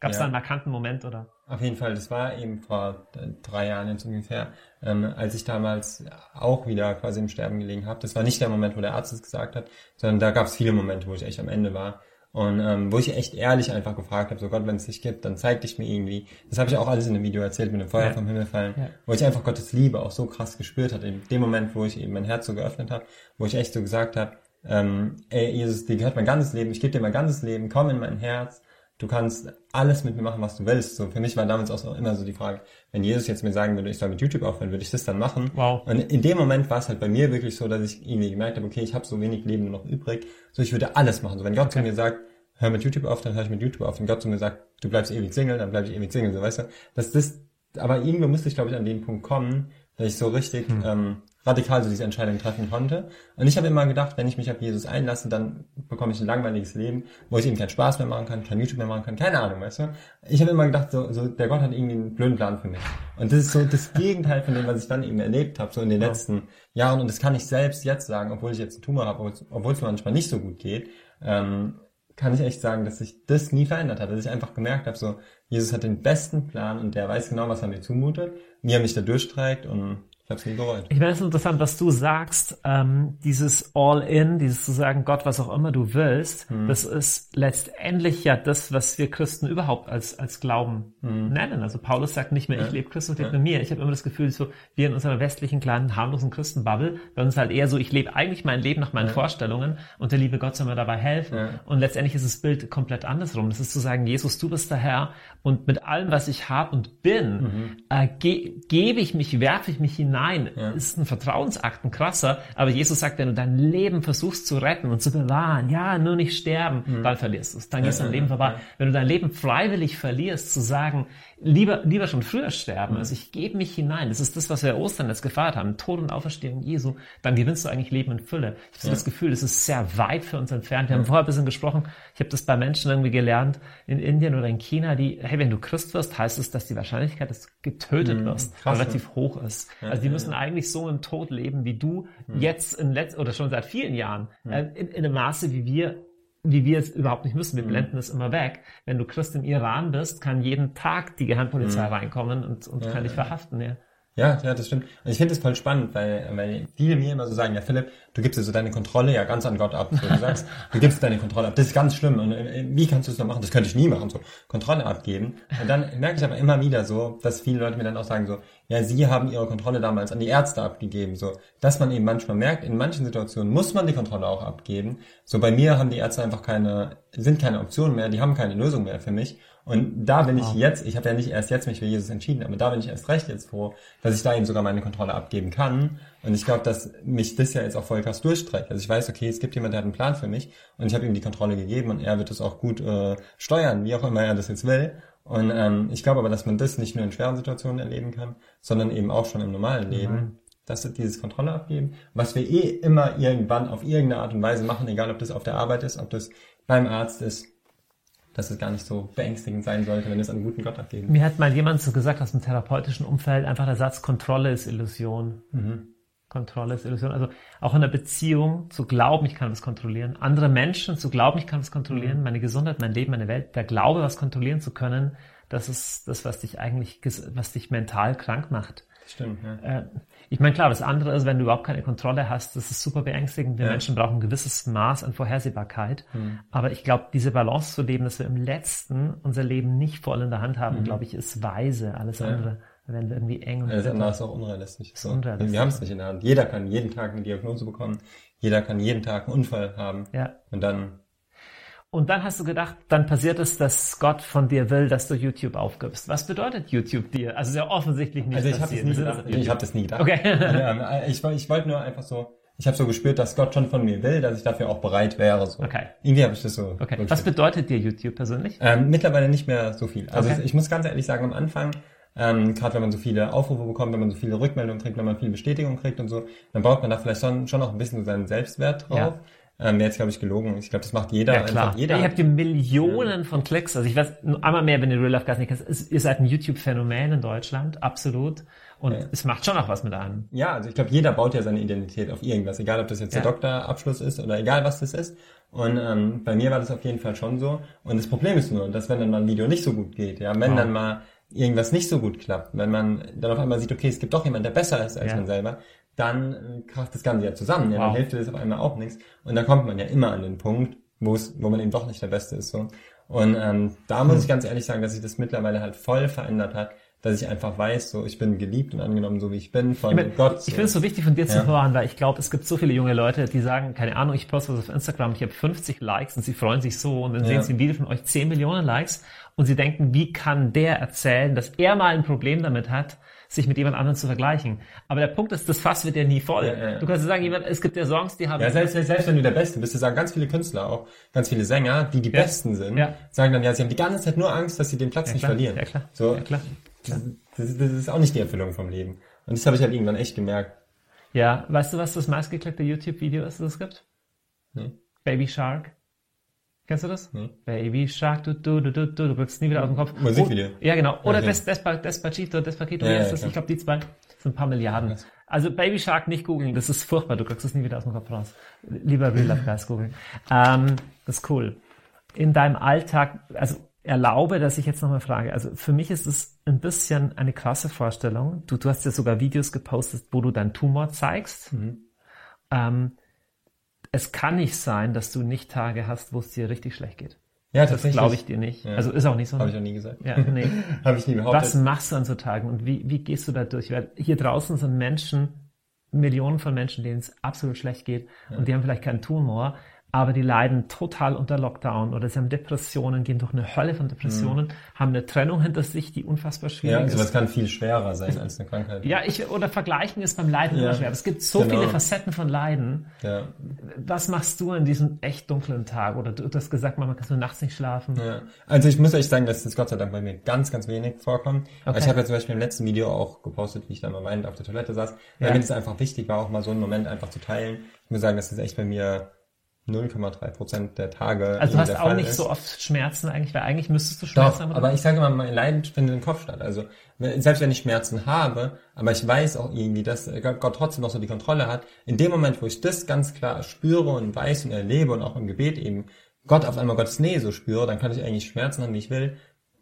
Speaker 2: Gab es ja. da einen markanten Moment oder?
Speaker 5: Auf jeden Fall, das war eben vor drei Jahren jetzt ungefähr, ähm, als ich damals auch wieder quasi im Sterben gelegen habe. Das war nicht der Moment, wo der Arzt es gesagt hat, sondern da gab es viele Momente, wo ich echt am Ende war. Und ähm, wo ich echt ehrlich einfach gefragt habe, so Gott, wenn es dich gibt, dann zeig dich mir irgendwie. Das habe ich auch alles in dem Video erzählt, mit dem Feuer ja. vom Himmel fallen, ja. wo ich einfach Gottes Liebe auch so krass gespürt hatte. In dem Moment, wo ich eben mein Herz so geöffnet habe, wo ich echt so gesagt habe, ähm, ey, Jesus, dir gehört mein ganzes Leben, ich gebe dir mein ganzes Leben, komm in mein Herz, du kannst alles mit mir machen, was du willst. So, für mich war damals auch immer so die Frage, wenn Jesus jetzt mir sagen würde, ich soll mit YouTube aufhören, würde ich das dann machen?
Speaker 2: Wow.
Speaker 5: Und in dem Moment war es halt bei mir wirklich so, dass ich irgendwie gemerkt habe, okay, ich habe so wenig Leben noch übrig, so ich würde alles machen. So, wenn Gott okay. zu mir sagt, hör mit YouTube auf, dann höre ich mit YouTube auf. Wenn Gott zu mir sagt, du bleibst ewig Single, dann bleibe ich ewig Single, so weißt du. Das, das, aber irgendwo musste ich, glaube ich, an den Punkt kommen, dass ich so richtig hm. ähm, radikal so diese Entscheidung treffen konnte. Und ich habe immer gedacht, wenn ich mich auf Jesus einlasse, dann bekomme ich ein langweiliges Leben, wo ich eben keinen Spaß mehr machen kann, kein YouTube mehr machen kann, keine Ahnung, weißt du. Ich habe immer gedacht, so, so der Gott hat irgendwie einen blöden Plan für mich. Und das ist so das Gegenteil von dem, was ich dann eben erlebt habe, so in den ja. letzten Jahren. Und das kann ich selbst jetzt sagen, obwohl ich jetzt einen Tumor habe, obwohl es mir manchmal nicht so gut geht. Ähm, kann ich echt sagen, dass sich das nie verändert hat. Dass ich einfach gemerkt habe, so, Jesus hat den besten Plan und der weiß genau, was er mir zumutet, wie er mich da durchträgt und ich nie bereut.
Speaker 2: Ich meine, es ist interessant, was du sagst, ähm, dieses All-In, dieses zu sagen, Gott, was auch immer du willst, hm. das ist letztendlich ja das, was wir Christen überhaupt als, als Glauben hm. nennen. Also Paulus sagt nicht mehr, ich lebe Christus, lebt ja. mit mir. Ich habe immer das Gefühl, so wir in unserer westlichen kleinen, harmlosen Christenbubble, bei uns halt eher so, ich lebe eigentlich mein Leben nach meinen ja. Vorstellungen und der liebe Gott soll mir dabei helfen. Ja. Und letztendlich ist das Bild komplett andersrum. Das ist zu sagen, Jesus, du bist der Herr und mit allem, was ich habe und bin, mhm. äh, ge gebe ich mich, werfe ich mich hinein. Ja. Ist ein Vertrauensakt, ein krasser. Aber Jesus sagt, wenn du dein Leben versuchst zu retten und zu bewahren, ja, nur nicht sterben, mhm. dann verlierst du es. Dann ja, gehst dein Leben vorbei. Wenn du dein Leben freiwillig verlierst, zu sagen, lieber, lieber schon früher sterben. Mhm. Also ich gebe mich hinein. Das ist das, was wir Ostern jetzt gefeiert haben. Tod und Auferstehung Jesu. Dann gewinnst du eigentlich Leben in Fülle. Ich habe das Gefühl, das ist sehr weit für uns entfernt. Wir haben vorher ein bisschen gesprochen. Ich habe das bei Menschen irgendwie gelernt in Indien oder in China, die, hey, wenn du Christ wirst, heißt es, dass die Wahrscheinlichkeit, dass du getötet mhm. wirst, Krass, relativ hoch ist. Also die müssen eigentlich so im Tod leben, wie du mhm. jetzt in letz oder schon seit vielen Jahren, äh, in, in einem Maße, wie wir wie wir es überhaupt nicht müssen. Wir mhm. blenden es immer weg. Wenn du Christ im Iran bist, kann jeden Tag die Geheimpolizei mhm. reinkommen und, und ja, kann dich verhaften. Ja.
Speaker 5: Ja, ja, das stimmt. Und ich finde es voll spannend, weil, weil viele mir immer so sagen, ja Philipp, du gibst dir so deine Kontrolle ja ganz an Gott ab. So, du sagst, du gibst deine Kontrolle ab. Das ist ganz schlimm. Und äh, wie kannst du es noch machen? Das könnte ich nie machen, so Kontrolle abgeben. Und dann merke ich aber immer wieder so, dass viele Leute mir dann auch sagen so, ja, sie haben ihre Kontrolle damals an die Ärzte abgegeben. So, dass man eben manchmal merkt, in manchen Situationen muss man die Kontrolle auch abgeben. So bei mir haben die Ärzte einfach keine, sind keine Optionen mehr, die haben keine Lösung mehr für mich. Und da bin ich jetzt, ich habe ja nicht erst jetzt mich für Jesus entschieden, aber da bin ich erst recht jetzt froh, dass ich da eben sogar meine Kontrolle abgeben kann. Und ich glaube, dass mich das ja jetzt auch voll krass durchstreckt. Also ich weiß, okay, es gibt jemand, der hat einen Plan für mich und ich habe ihm die Kontrolle gegeben und er wird es auch gut äh, steuern, wie auch immer er das jetzt will. Und ähm, ich glaube aber, dass man das nicht nur in schweren Situationen erleben kann, sondern eben auch schon im normalen Leben. Mhm. Dass wir dieses Kontrolle abgeben, was wir eh immer irgendwann auf irgendeine Art und Weise machen, egal ob das auf der Arbeit ist, ob das beim Arzt ist, dass es gar nicht so beängstigend sein sollte, wenn es einen guten Gott abgeben.
Speaker 2: Mir hat mal jemand so gesagt aus dem therapeutischen Umfeld, einfach der Satz, Kontrolle ist Illusion. Mhm. Kontrolle ist Illusion. Also auch in der Beziehung zu glauben, ich kann was kontrollieren. Andere Menschen zu glauben, ich kann was kontrollieren. Mhm. Meine Gesundheit, mein Leben, meine Welt. Der Glaube, was kontrollieren zu können, das ist das, was dich eigentlich, was dich mental krank macht.
Speaker 5: Stimmt, ja.
Speaker 2: Ich meine, klar, das andere ist, wenn du überhaupt keine Kontrolle hast, das ist super beängstigend. Wir ja. Menschen brauchen ein gewisses Maß an Vorhersehbarkeit. Mhm. Aber ich glaube, diese Balance zu leben, dass wir im Letzten unser Leben nicht voll in der Hand haben, mhm. glaube ich, ist weise. Alles ja. andere werden wir irgendwie eng. Und
Speaker 5: das andere ist auch unrealistisch. Ist so. unrealistisch. Wir haben es nicht in der Hand. Jeder kann jeden Tag eine Diagnose bekommen. Jeder kann jeden Tag einen Unfall haben.
Speaker 2: Ja.
Speaker 5: Und dann
Speaker 2: und dann hast du gedacht, dann passiert es, dass Gott von dir will, dass du YouTube aufgibst. Was bedeutet YouTube dir? Also sehr offensichtlich nicht.
Speaker 5: Also ich habe das nie gedacht. Ich habe das nie gedacht. Okay. ja, ich, ich wollte nur einfach so, ich habe so gespürt, dass Gott schon von mir will, dass ich dafür auch bereit wäre. So.
Speaker 2: Okay.
Speaker 5: Irgendwie habe ich das so.
Speaker 2: Okay. Was bedeutet dir YouTube persönlich?
Speaker 5: Ähm, mittlerweile nicht mehr so viel. Also okay. ich muss ganz ehrlich sagen, am Anfang ähm, Gerade wenn man so viele Aufrufe bekommt, wenn man so viele Rückmeldungen kriegt, wenn man viel Bestätigung kriegt und so, dann baut man da vielleicht schon, schon auch ein bisschen seinen Selbstwert drauf. Ja. Ähm, jetzt glaube ich gelogen. Ich glaube, das macht jeder.
Speaker 2: Ja, klar. Jeder. Ihr habt die Millionen von Klicks. Also ich weiß, einmal mehr, wenn ihr Real Life Guys nicht kennt, ihr seid ein YouTube-Phänomen in Deutschland, absolut. Und ja. es macht schon auch was mit einem.
Speaker 5: Ja, also ich glaube, jeder baut ja seine Identität auf irgendwas, egal ob das jetzt ja. der Doktorabschluss ist oder egal was das ist. Und ähm, bei mir war das auf jeden Fall schon so. Und das Problem ist nur, dass wenn dann mal ein Video nicht so gut geht, ja, wenn wow. dann mal irgendwas nicht so gut klappt, wenn man dann auf einmal sieht, okay, es gibt doch jemand, der besser ist als ja. man selber, dann äh, kracht das Ganze ja zusammen. Ja, wow. dann hilft dir das auf einmal auch nichts. Und dann kommt man ja immer an den Punkt, wo es, wo man eben doch nicht der Beste ist. So. Und ähm, da muss hm. ich ganz ehrlich sagen, dass sich das mittlerweile halt voll verändert hat, dass ich einfach weiß, so ich bin geliebt und angenommen, so wie ich bin von
Speaker 2: ich mein,
Speaker 5: Gott.
Speaker 2: Ich finde es so wichtig von dir
Speaker 5: Ja.
Speaker 2: zu hören, weil ich glaube, es gibt so viele junge Leute, die sagen, keine Ahnung, ich poste was auf Instagram, ich habe 50 Likes und sie freuen sich so und dann
Speaker 5: Ja.
Speaker 2: sehen sie ein Video von euch 10 Millionen Likes und sie denken, wie kann der erzählen, dass er mal ein Problem damit hat, sich mit jemand anderem zu vergleichen. Aber der Punkt ist, das Fass wird ja nie voll.
Speaker 5: Ja, ja.
Speaker 2: Du kannst sagen, jemand, es gibt ja Songs, die haben
Speaker 5: Ja, selbst, selbst wenn du der Beste bist, das sagen ganz viele Künstler auch, ganz viele Sänger, die die
Speaker 2: Ja.
Speaker 5: Besten sind, sagen dann, ja, sie haben die ganze Zeit nur Angst, dass sie den Platz nicht verlieren.
Speaker 2: Ja, klar.
Speaker 5: So,
Speaker 2: Ja, klar.
Speaker 5: Das, das, das ist auch nicht die Erfüllung vom Leben. Und das habe ich halt irgendwann echt gemerkt.
Speaker 2: Ja, weißt du, was das meistgeklickte YouTube-Video ist, das es gibt?
Speaker 5: Nee.
Speaker 2: Baby Shark. Kennst du das?
Speaker 5: Nee.
Speaker 2: Baby Shark, du, du, du, du, du, du kriegst nie wieder aus dem Kopf.
Speaker 5: Musikvideo.
Speaker 2: Oh, ja, genau. Oder
Speaker 5: Okay.
Speaker 2: Des, Despa, Despacito, Despacito,
Speaker 5: Ja, ja,
Speaker 2: das? Ich glaube, die zwei sind ein paar Milliarden. Also Baby Shark nicht googeln, das ist furchtbar, du kriegst es nie wieder aus dem Kopf raus. Lieber Real Life Guys googeln. Ähm, das ist cool. In deinem Alltag, also erlaube, dass ich jetzt nochmal frage. Also für mich ist es ein bisschen eine krasse Vorstellung. Du, du hast ja sogar Videos gepostet, wo du deinen Tumor zeigst.
Speaker 5: Mhm.
Speaker 2: Ähm, es kann nicht sein, dass du nicht Tage hast, wo es dir richtig schlecht geht.
Speaker 5: Ja,
Speaker 2: Das
Speaker 5: tatsächlich.
Speaker 2: glaube ich dir nicht.
Speaker 5: Ja.
Speaker 2: Also ist auch nicht so.
Speaker 5: Habe ich auch nie gesagt.
Speaker 2: Ja, nee.
Speaker 5: habe ich nie behauptet.
Speaker 2: Was machst du an so Tagen und wie, wie gehst du da durch? Weil hier draußen sind Menschen, Millionen von Menschen, denen es absolut schlecht geht und die haben vielleicht keinen Tumor, aber die leiden total unter Lockdown oder sie haben Depressionen, gehen durch eine Hölle von Depressionen, haben eine Trennung hinter sich, die unfassbar schwierig
Speaker 5: ja,
Speaker 2: ist.
Speaker 5: sowas kann viel schwerer sein als eine Krankheit.
Speaker 2: Ja, ich, oder vergleichen ist beim Leiden
Speaker 5: Ja.
Speaker 2: immer schwer. Es gibt so
Speaker 5: Genau.
Speaker 2: viele Facetten von Leiden.
Speaker 5: Ja.
Speaker 2: Was machst du an diesem echt dunklen Tag? Oder du, hast gesagt, Mama, kannst du nachts nicht schlafen?
Speaker 5: Ja. Also ich muss euch sagen, dass das Gott sei Dank bei mir ganz, ganz wenig vorkommt.
Speaker 2: Okay.
Speaker 5: Ich habe ja zum Beispiel im letzten Video auch gepostet, wie ich da mal weinend auf der Toilette saß, weil
Speaker 2: Ja.
Speaker 5: mir das einfach wichtig war, auch mal so einen Moment einfach zu teilen. Ich muss sagen, das echt bei mir 0,3 Prozent der Tage
Speaker 2: Also du hast auch
Speaker 5: Fall
Speaker 2: nicht
Speaker 5: ist.
Speaker 2: so oft Schmerzen eigentlich, weil eigentlich müsstest du Schmerzen
Speaker 5: Doch,
Speaker 2: haben.
Speaker 5: aber ich sage immer, mein Leiden findet im Kopf statt. Also selbst wenn ich Schmerzen habe, aber ich weiß auch irgendwie, dass Gott trotzdem noch so die Kontrolle hat. In dem Moment, wo ich das ganz klar spüre und weiß und erlebe und auch im Gebet eben Gott auf einmal Gottes Nähe so spüre, dann kann ich eigentlich Schmerzen haben, wie ich will.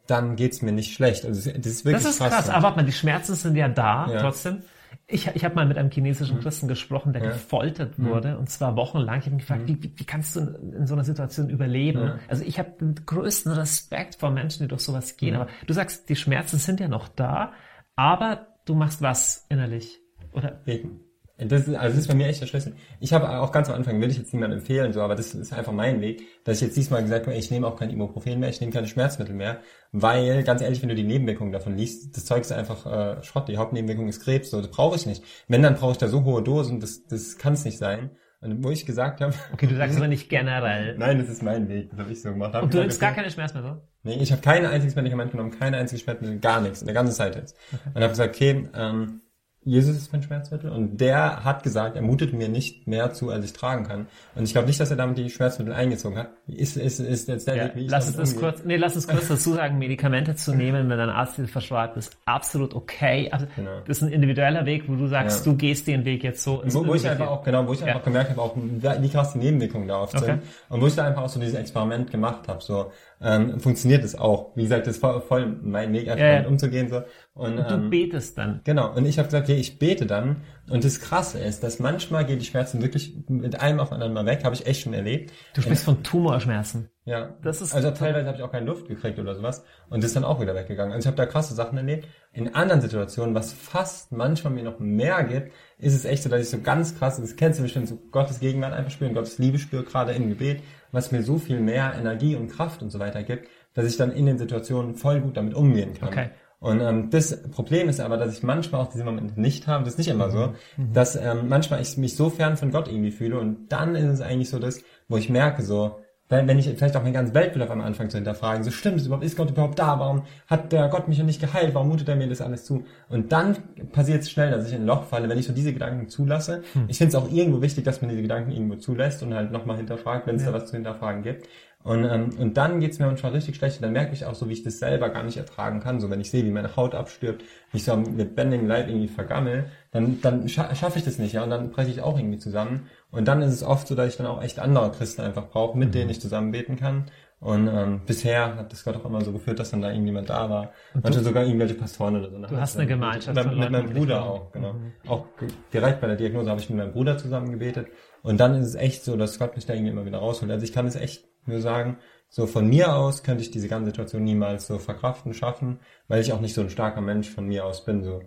Speaker 5: Dann geht's mir nicht schlecht. Also das ist wirklich
Speaker 2: Das ist krass, aber warte mal, die Schmerzen sind ja da,
Speaker 5: Ja.
Speaker 2: trotzdem. Ich, ich habe mal mit einem chinesischen Christen gesprochen, der
Speaker 5: Ja.
Speaker 2: gefoltert wurde, und zwar wochenlang. Ich habe mich gefragt, wie, wie, wie kannst du in, in so einer Situation überleben?
Speaker 5: Ja.
Speaker 2: Also ich habe den größten Respekt vor Menschen, die durch sowas gehen. Aber du sagst, die Schmerzen sind ja noch da, aber du machst was innerlich. Oder
Speaker 5: Beten. Das ist, also das ist bei mir echt der Schlüssel. Ich habe auch ganz am Anfang, will ich jetzt niemandem empfehlen, so, aber das ist einfach mein Weg, dass ich jetzt diesmal gesagt habe, ich nehme auch kein Ibuprofen mehr, ich nehme keine Schmerzmittel mehr, weil, ganz ehrlich, wenn du die Nebenwirkungen davon liest, das Zeug ist einfach äh, Schrott, die Hauptnebenwirkung ist Krebs, so, das brauche ich nicht. Wenn, dann brauche ich da so hohe Dosen, das, das kann es nicht sein. Und wo ich gesagt habe,
Speaker 2: okay, du sagst aber nicht generell.
Speaker 5: nein, das ist mein Weg, das habe ich so gemacht. Hab
Speaker 2: Und du nimmst gar keine Schmerzmittel?
Speaker 5: Nee, ich habe kein einziges Medikament genommen, keine einzige Schmerzmittel, gar nichts, in der ganzen Zeit jetzt. Und habe gesagt, okay, ähm, Jesus ist mein Schmerzmittel und der hat gesagt, er mutet mir nicht mehr zu, als ich tragen kann. Und ich glaube nicht, dass er damit die Schmerzmittel eingezogen hat. Ist, ist, ist jetzt der
Speaker 2: Ja,
Speaker 5: Weg, wie ich
Speaker 2: lass uns
Speaker 5: damit umgehe.
Speaker 2: kurz, nee, lass uns kurz dazu sagen, Medikamente zu nehmen, wenn dein Arzt dir verschreibt, ist absolut okay. Also,
Speaker 5: Genau.
Speaker 2: Das ist ein individueller Weg, wo du sagst,
Speaker 5: Ja.
Speaker 2: du gehst den Weg jetzt so.
Speaker 5: Wo, wo ich einfach auch, genau, wo ich
Speaker 2: Ja.
Speaker 5: einfach gemerkt habe, auch wie krass die Nebenwirkungen da oft
Speaker 2: Okay.
Speaker 5: sind. Und wo ich da einfach auch so dieses Experiment gemacht habe, so, ähm, funktioniert es auch. Wie gesagt, das ist voll, voll mein Weg, einfach damit umzugehen, so. Und,
Speaker 2: Und du
Speaker 5: ähm,
Speaker 2: betest dann.
Speaker 5: Genau, und ich habe gesagt, okay, ich bete dann. Und das Krasse ist, dass manchmal gehen die Schmerzen wirklich mit einem auf anderen mal weg, habe ich echt schon erlebt.
Speaker 2: Du sprichst von Tumorschmerzen.
Speaker 5: Ja,
Speaker 2: Das ist-
Speaker 5: also teilweise habe ich auch keine Luft gekriegt oder sowas und das ist dann auch wieder weggegangen. Also ich habe da krasse Sachen erlebt. In anderen Situationen, was fast manchmal mir noch mehr gibt, ist es echt so, dass ich so ganz krass, das kennst du bestimmt, so Gottes Gegenwart einfach spüren, Gottes Liebe spüre, gerade im Gebet, was mir so viel mehr Energie und Kraft und so weiter gibt, dass ich dann in den Situationen voll gut damit umgehen kann.
Speaker 2: Okay.
Speaker 5: Und ähm, das Problem ist aber, dass ich manchmal auch diese Momente nicht habe, das ist nicht immer so, dass ähm, manchmal ich mich so fern von Gott irgendwie fühle und dann ist es eigentlich so das, wo ich merke so, wenn, wenn ich vielleicht auch mein ganzes Weltbild auf einmal anfange zu hinterfragen, so stimmt es überhaupt, ist Gott überhaupt da, warum hat der Gott mich ja nicht geheilt, warum mutet er mir das alles zu? Und dann passiert es schnell, dass ich in ein Loch falle, wenn ich so diese Gedanken zulasse. Ich finde es auch irgendwo wichtig, dass man diese Gedanken irgendwo zulässt und halt nochmal hinterfragt, wenn es da was zu hinterfragen gibt. Und, ähm, und dann geht's mir manchmal richtig schlecht. Und dann merke ich auch so, wie ich das selber gar nicht ertragen kann. So, wenn ich sehe, wie meine Haut abstirbt, wie ich so am lebendigen Leib irgendwie vergammel, dann, dann scha schaffe ich das nicht, ja. Und dann breche ich auch irgendwie zusammen. Und dann ist es oft so, dass ich dann auch echt andere Christen einfach brauche, mit denen ich zusammen beten kann. Und ähm, bisher hat das Gott auch immer so geführt, dass dann da irgendjemand da war. Manchmal sogar irgendwelche Pastoren oder so.
Speaker 2: Du hast eine Gemeinschaft
Speaker 5: Mit, mit meinem Bruder auch, genau. Auch ge- direkt bei der Diagnose habe ich mit meinem Bruder zusammen gebetet. Und dann ist es echt so, dass Gott mich da irgendwie immer wieder rausholt. Also ich kann es echt nur sagen, so von mir aus könnte ich diese ganze Situation niemals so verkraften, schaffen, weil ich auch nicht so ein starker Mensch von mir aus bin. So,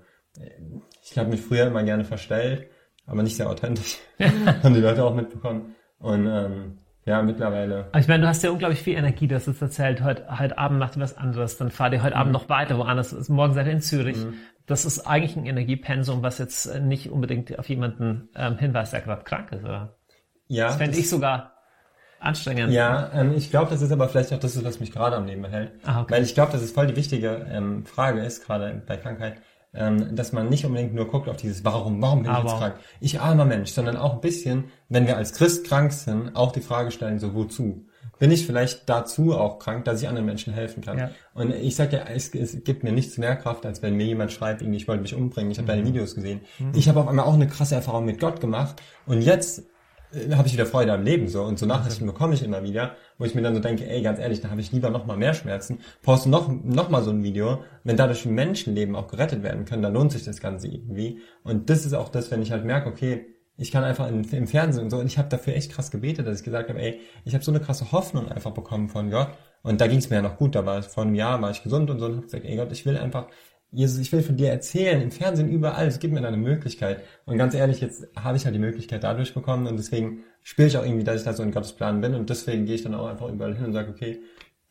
Speaker 5: ich habe mich früher immer gerne verstellt, aber nicht sehr authentisch. Haben die Leute auch mitbekommen. Und ähm, ja, mittlerweile.
Speaker 2: Aber ich meine, du hast ja unglaublich viel Energie, du hast es erzählt, heute, heute Abend macht ihr was anderes, dann fahrt ihr heute mhm. Abend noch weiter woanders, morgen seid ihr in Zürich. Mhm. Das ist eigentlich ein Energiepensum, was jetzt nicht unbedingt auf jemanden ähm, hinweist, der gerade krank ist, oder? Ja. Das fände ich sogar anstrengend.
Speaker 5: Ja, ähm, ich glaube, das ist aber vielleicht auch das, was mich gerade am Leben hält. Ah, okay. Weil ich glaube, dass es voll die wichtige ähm, Frage ist, gerade bei Krankheit, ähm, dass man nicht unbedingt nur guckt auf dieses Warum, warum bin ich aber jetzt krank? Ich armer Mensch, sondern auch ein bisschen, wenn wir als Christ krank sind, auch die Frage stellen, so wozu? Bin ich vielleicht dazu auch krank, dass ich anderen Menschen helfen kann? Ja. Und ich sage ja, es, es, gibt mir nichts mehr Kraft, als wenn mir jemand schreibt, irgendwie, ich wollte mich umbringen, ich habe mhm. deine Videos gesehen. Mhm. Ich habe auf einmal auch eine krasse Erfahrung mit Gott gemacht und jetzt habe ich wieder Freude am Leben so und so Nachrichten mhm. bekomme ich immer wieder, wo ich mir dann so denke, ey, ganz ehrlich, da habe ich lieber noch mal mehr Schmerzen. Poste noch noch mal so ein Video, wenn dadurch Menschenleben auch gerettet werden können, dann lohnt sich das Ganze irgendwie. Und das ist auch das, wenn ich halt merke, okay, ich kann einfach im, im Fernsehen und so und ich habe dafür echt krass gebetet, dass ich gesagt habe, ey, ich habe so eine krasse Hoffnung einfach bekommen von Gott und da ging es mir ja noch gut, da war vor einem Jahr war ich gesund und so und habe gesagt, ey Gott, ich will einfach Jesus, ich will von dir erzählen, im Fernsehen, überall, es gibt mir eine Möglichkeit. Und ganz ehrlich, jetzt habe ich halt die Möglichkeit dadurch bekommen und deswegen spüre ich auch irgendwie, dass ich da so in Gottes Plan bin und deswegen gehe ich dann auch einfach überall hin und sage, okay,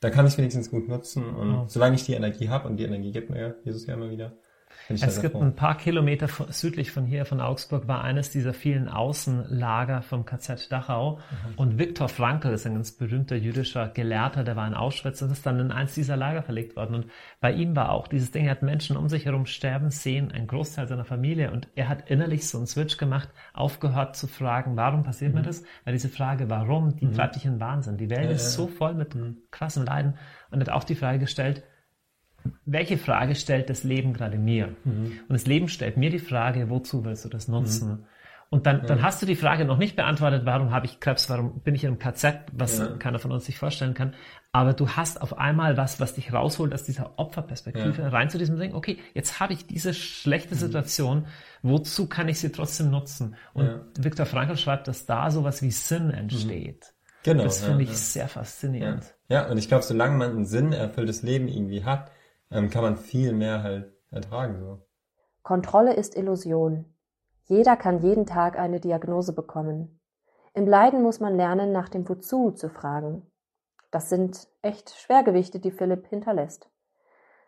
Speaker 5: da kann ich wenigstens gut nutzen und oh. solange ich die Energie habe und die Energie gibt mir Jesus ja immer wieder,
Speaker 2: es gibt ein paar Kilometer südlich von hier, von Augsburg, war eines dieser vielen Außenlager vom KZ Dachau. Mhm. Und Viktor Frankl ist ein ganz berühmter jüdischer Gelehrter, der war in Auschwitz und ist dann in eins dieser Lager verlegt worden. Und bei ihm war auch dieses Ding, er hat Menschen um sich herum sterben sehen, ein Großteil seiner Familie. Und er hat innerlich so einen Switch gemacht, aufgehört zu fragen, warum passiert mhm. mir das? Weil diese Frage, warum, die mhm. treibt dich in Wahnsinn. Die Welt ja, ist so voll mit mhm. krassem Leiden. Und hat auch die Frage gestellt, welche Frage stellt das Leben gerade mir? Mhm. Und das Leben stellt mir die Frage, wozu willst du das nutzen? Mhm. Und dann, dann hast du die Frage noch nicht beantwortet, warum habe ich Krebs, warum bin ich in einem KZ, was ja. keiner von uns sich vorstellen kann. Aber du hast auf einmal was, was dich rausholt aus dieser Opferperspektive ja. rein zu diesem Ding, okay, jetzt habe ich diese schlechte mhm. Situation, wozu kann ich sie trotzdem nutzen? Und ja. Viktor Frankl schreibt, dass da sowas wie Sinn entsteht. Mhm. Genau. Das finde ich sehr faszinierend.
Speaker 5: Ja, und ich glaube, solange man ein Sinn erfülltes Leben irgendwie hat, ähm, kann man viel mehr halt ertragen. So.
Speaker 1: Kontrolle ist Illusion. Jeder kann jeden Tag eine Diagnose bekommen. Im Leiden muss man lernen, nach dem Wozu zu fragen. Das sind echt Schwergewichte, die Philipp hinterlässt.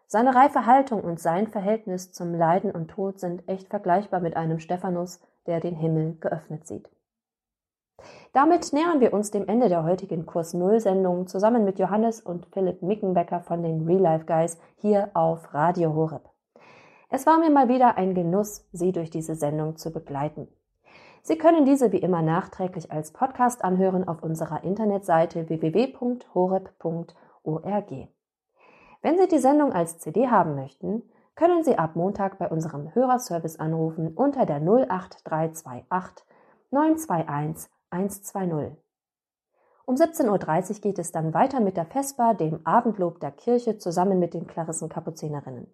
Speaker 1: Seine reife Haltung und sein Verhältnis zum Leiden und Tod sind echt vergleichbar mit einem Stephanus, der den Himmel geöffnet sieht. Damit nähern wir uns dem Ende der heutigen Kurs Null Sendung zusammen mit Johannes und Philipp Mickenbecker von den Real Life Guys hier auf Radio Horeb. Es war mir mal wieder ein Genuss, Sie durch diese Sendung zu begleiten. Sie können diese wie immer nachträglich als Podcast anhören auf unserer Internetseite www.horeb.org. Wenn Sie die Sendung als CD haben möchten, können Sie ab Montag bei unserem Hörerservice anrufen unter der 08328 921 120. Um 17.30 Uhr geht es dann weiter mit der Vesper, dem Abendlob der Kirche, zusammen mit den Klarissenkapuzinerinnen.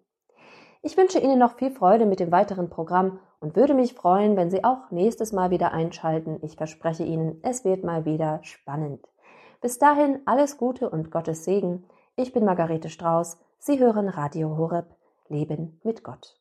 Speaker 1: Ich wünsche Ihnen noch viel Freude mit dem weiteren Programm und würde mich freuen, wenn Sie auch nächstes Mal wieder einschalten. Ich verspreche Ihnen, es wird mal wieder spannend. Bis dahin alles Gute und Gottes Segen. Ich bin Margarete Strauß. Sie hören Radio Horeb. Leben mit Gott.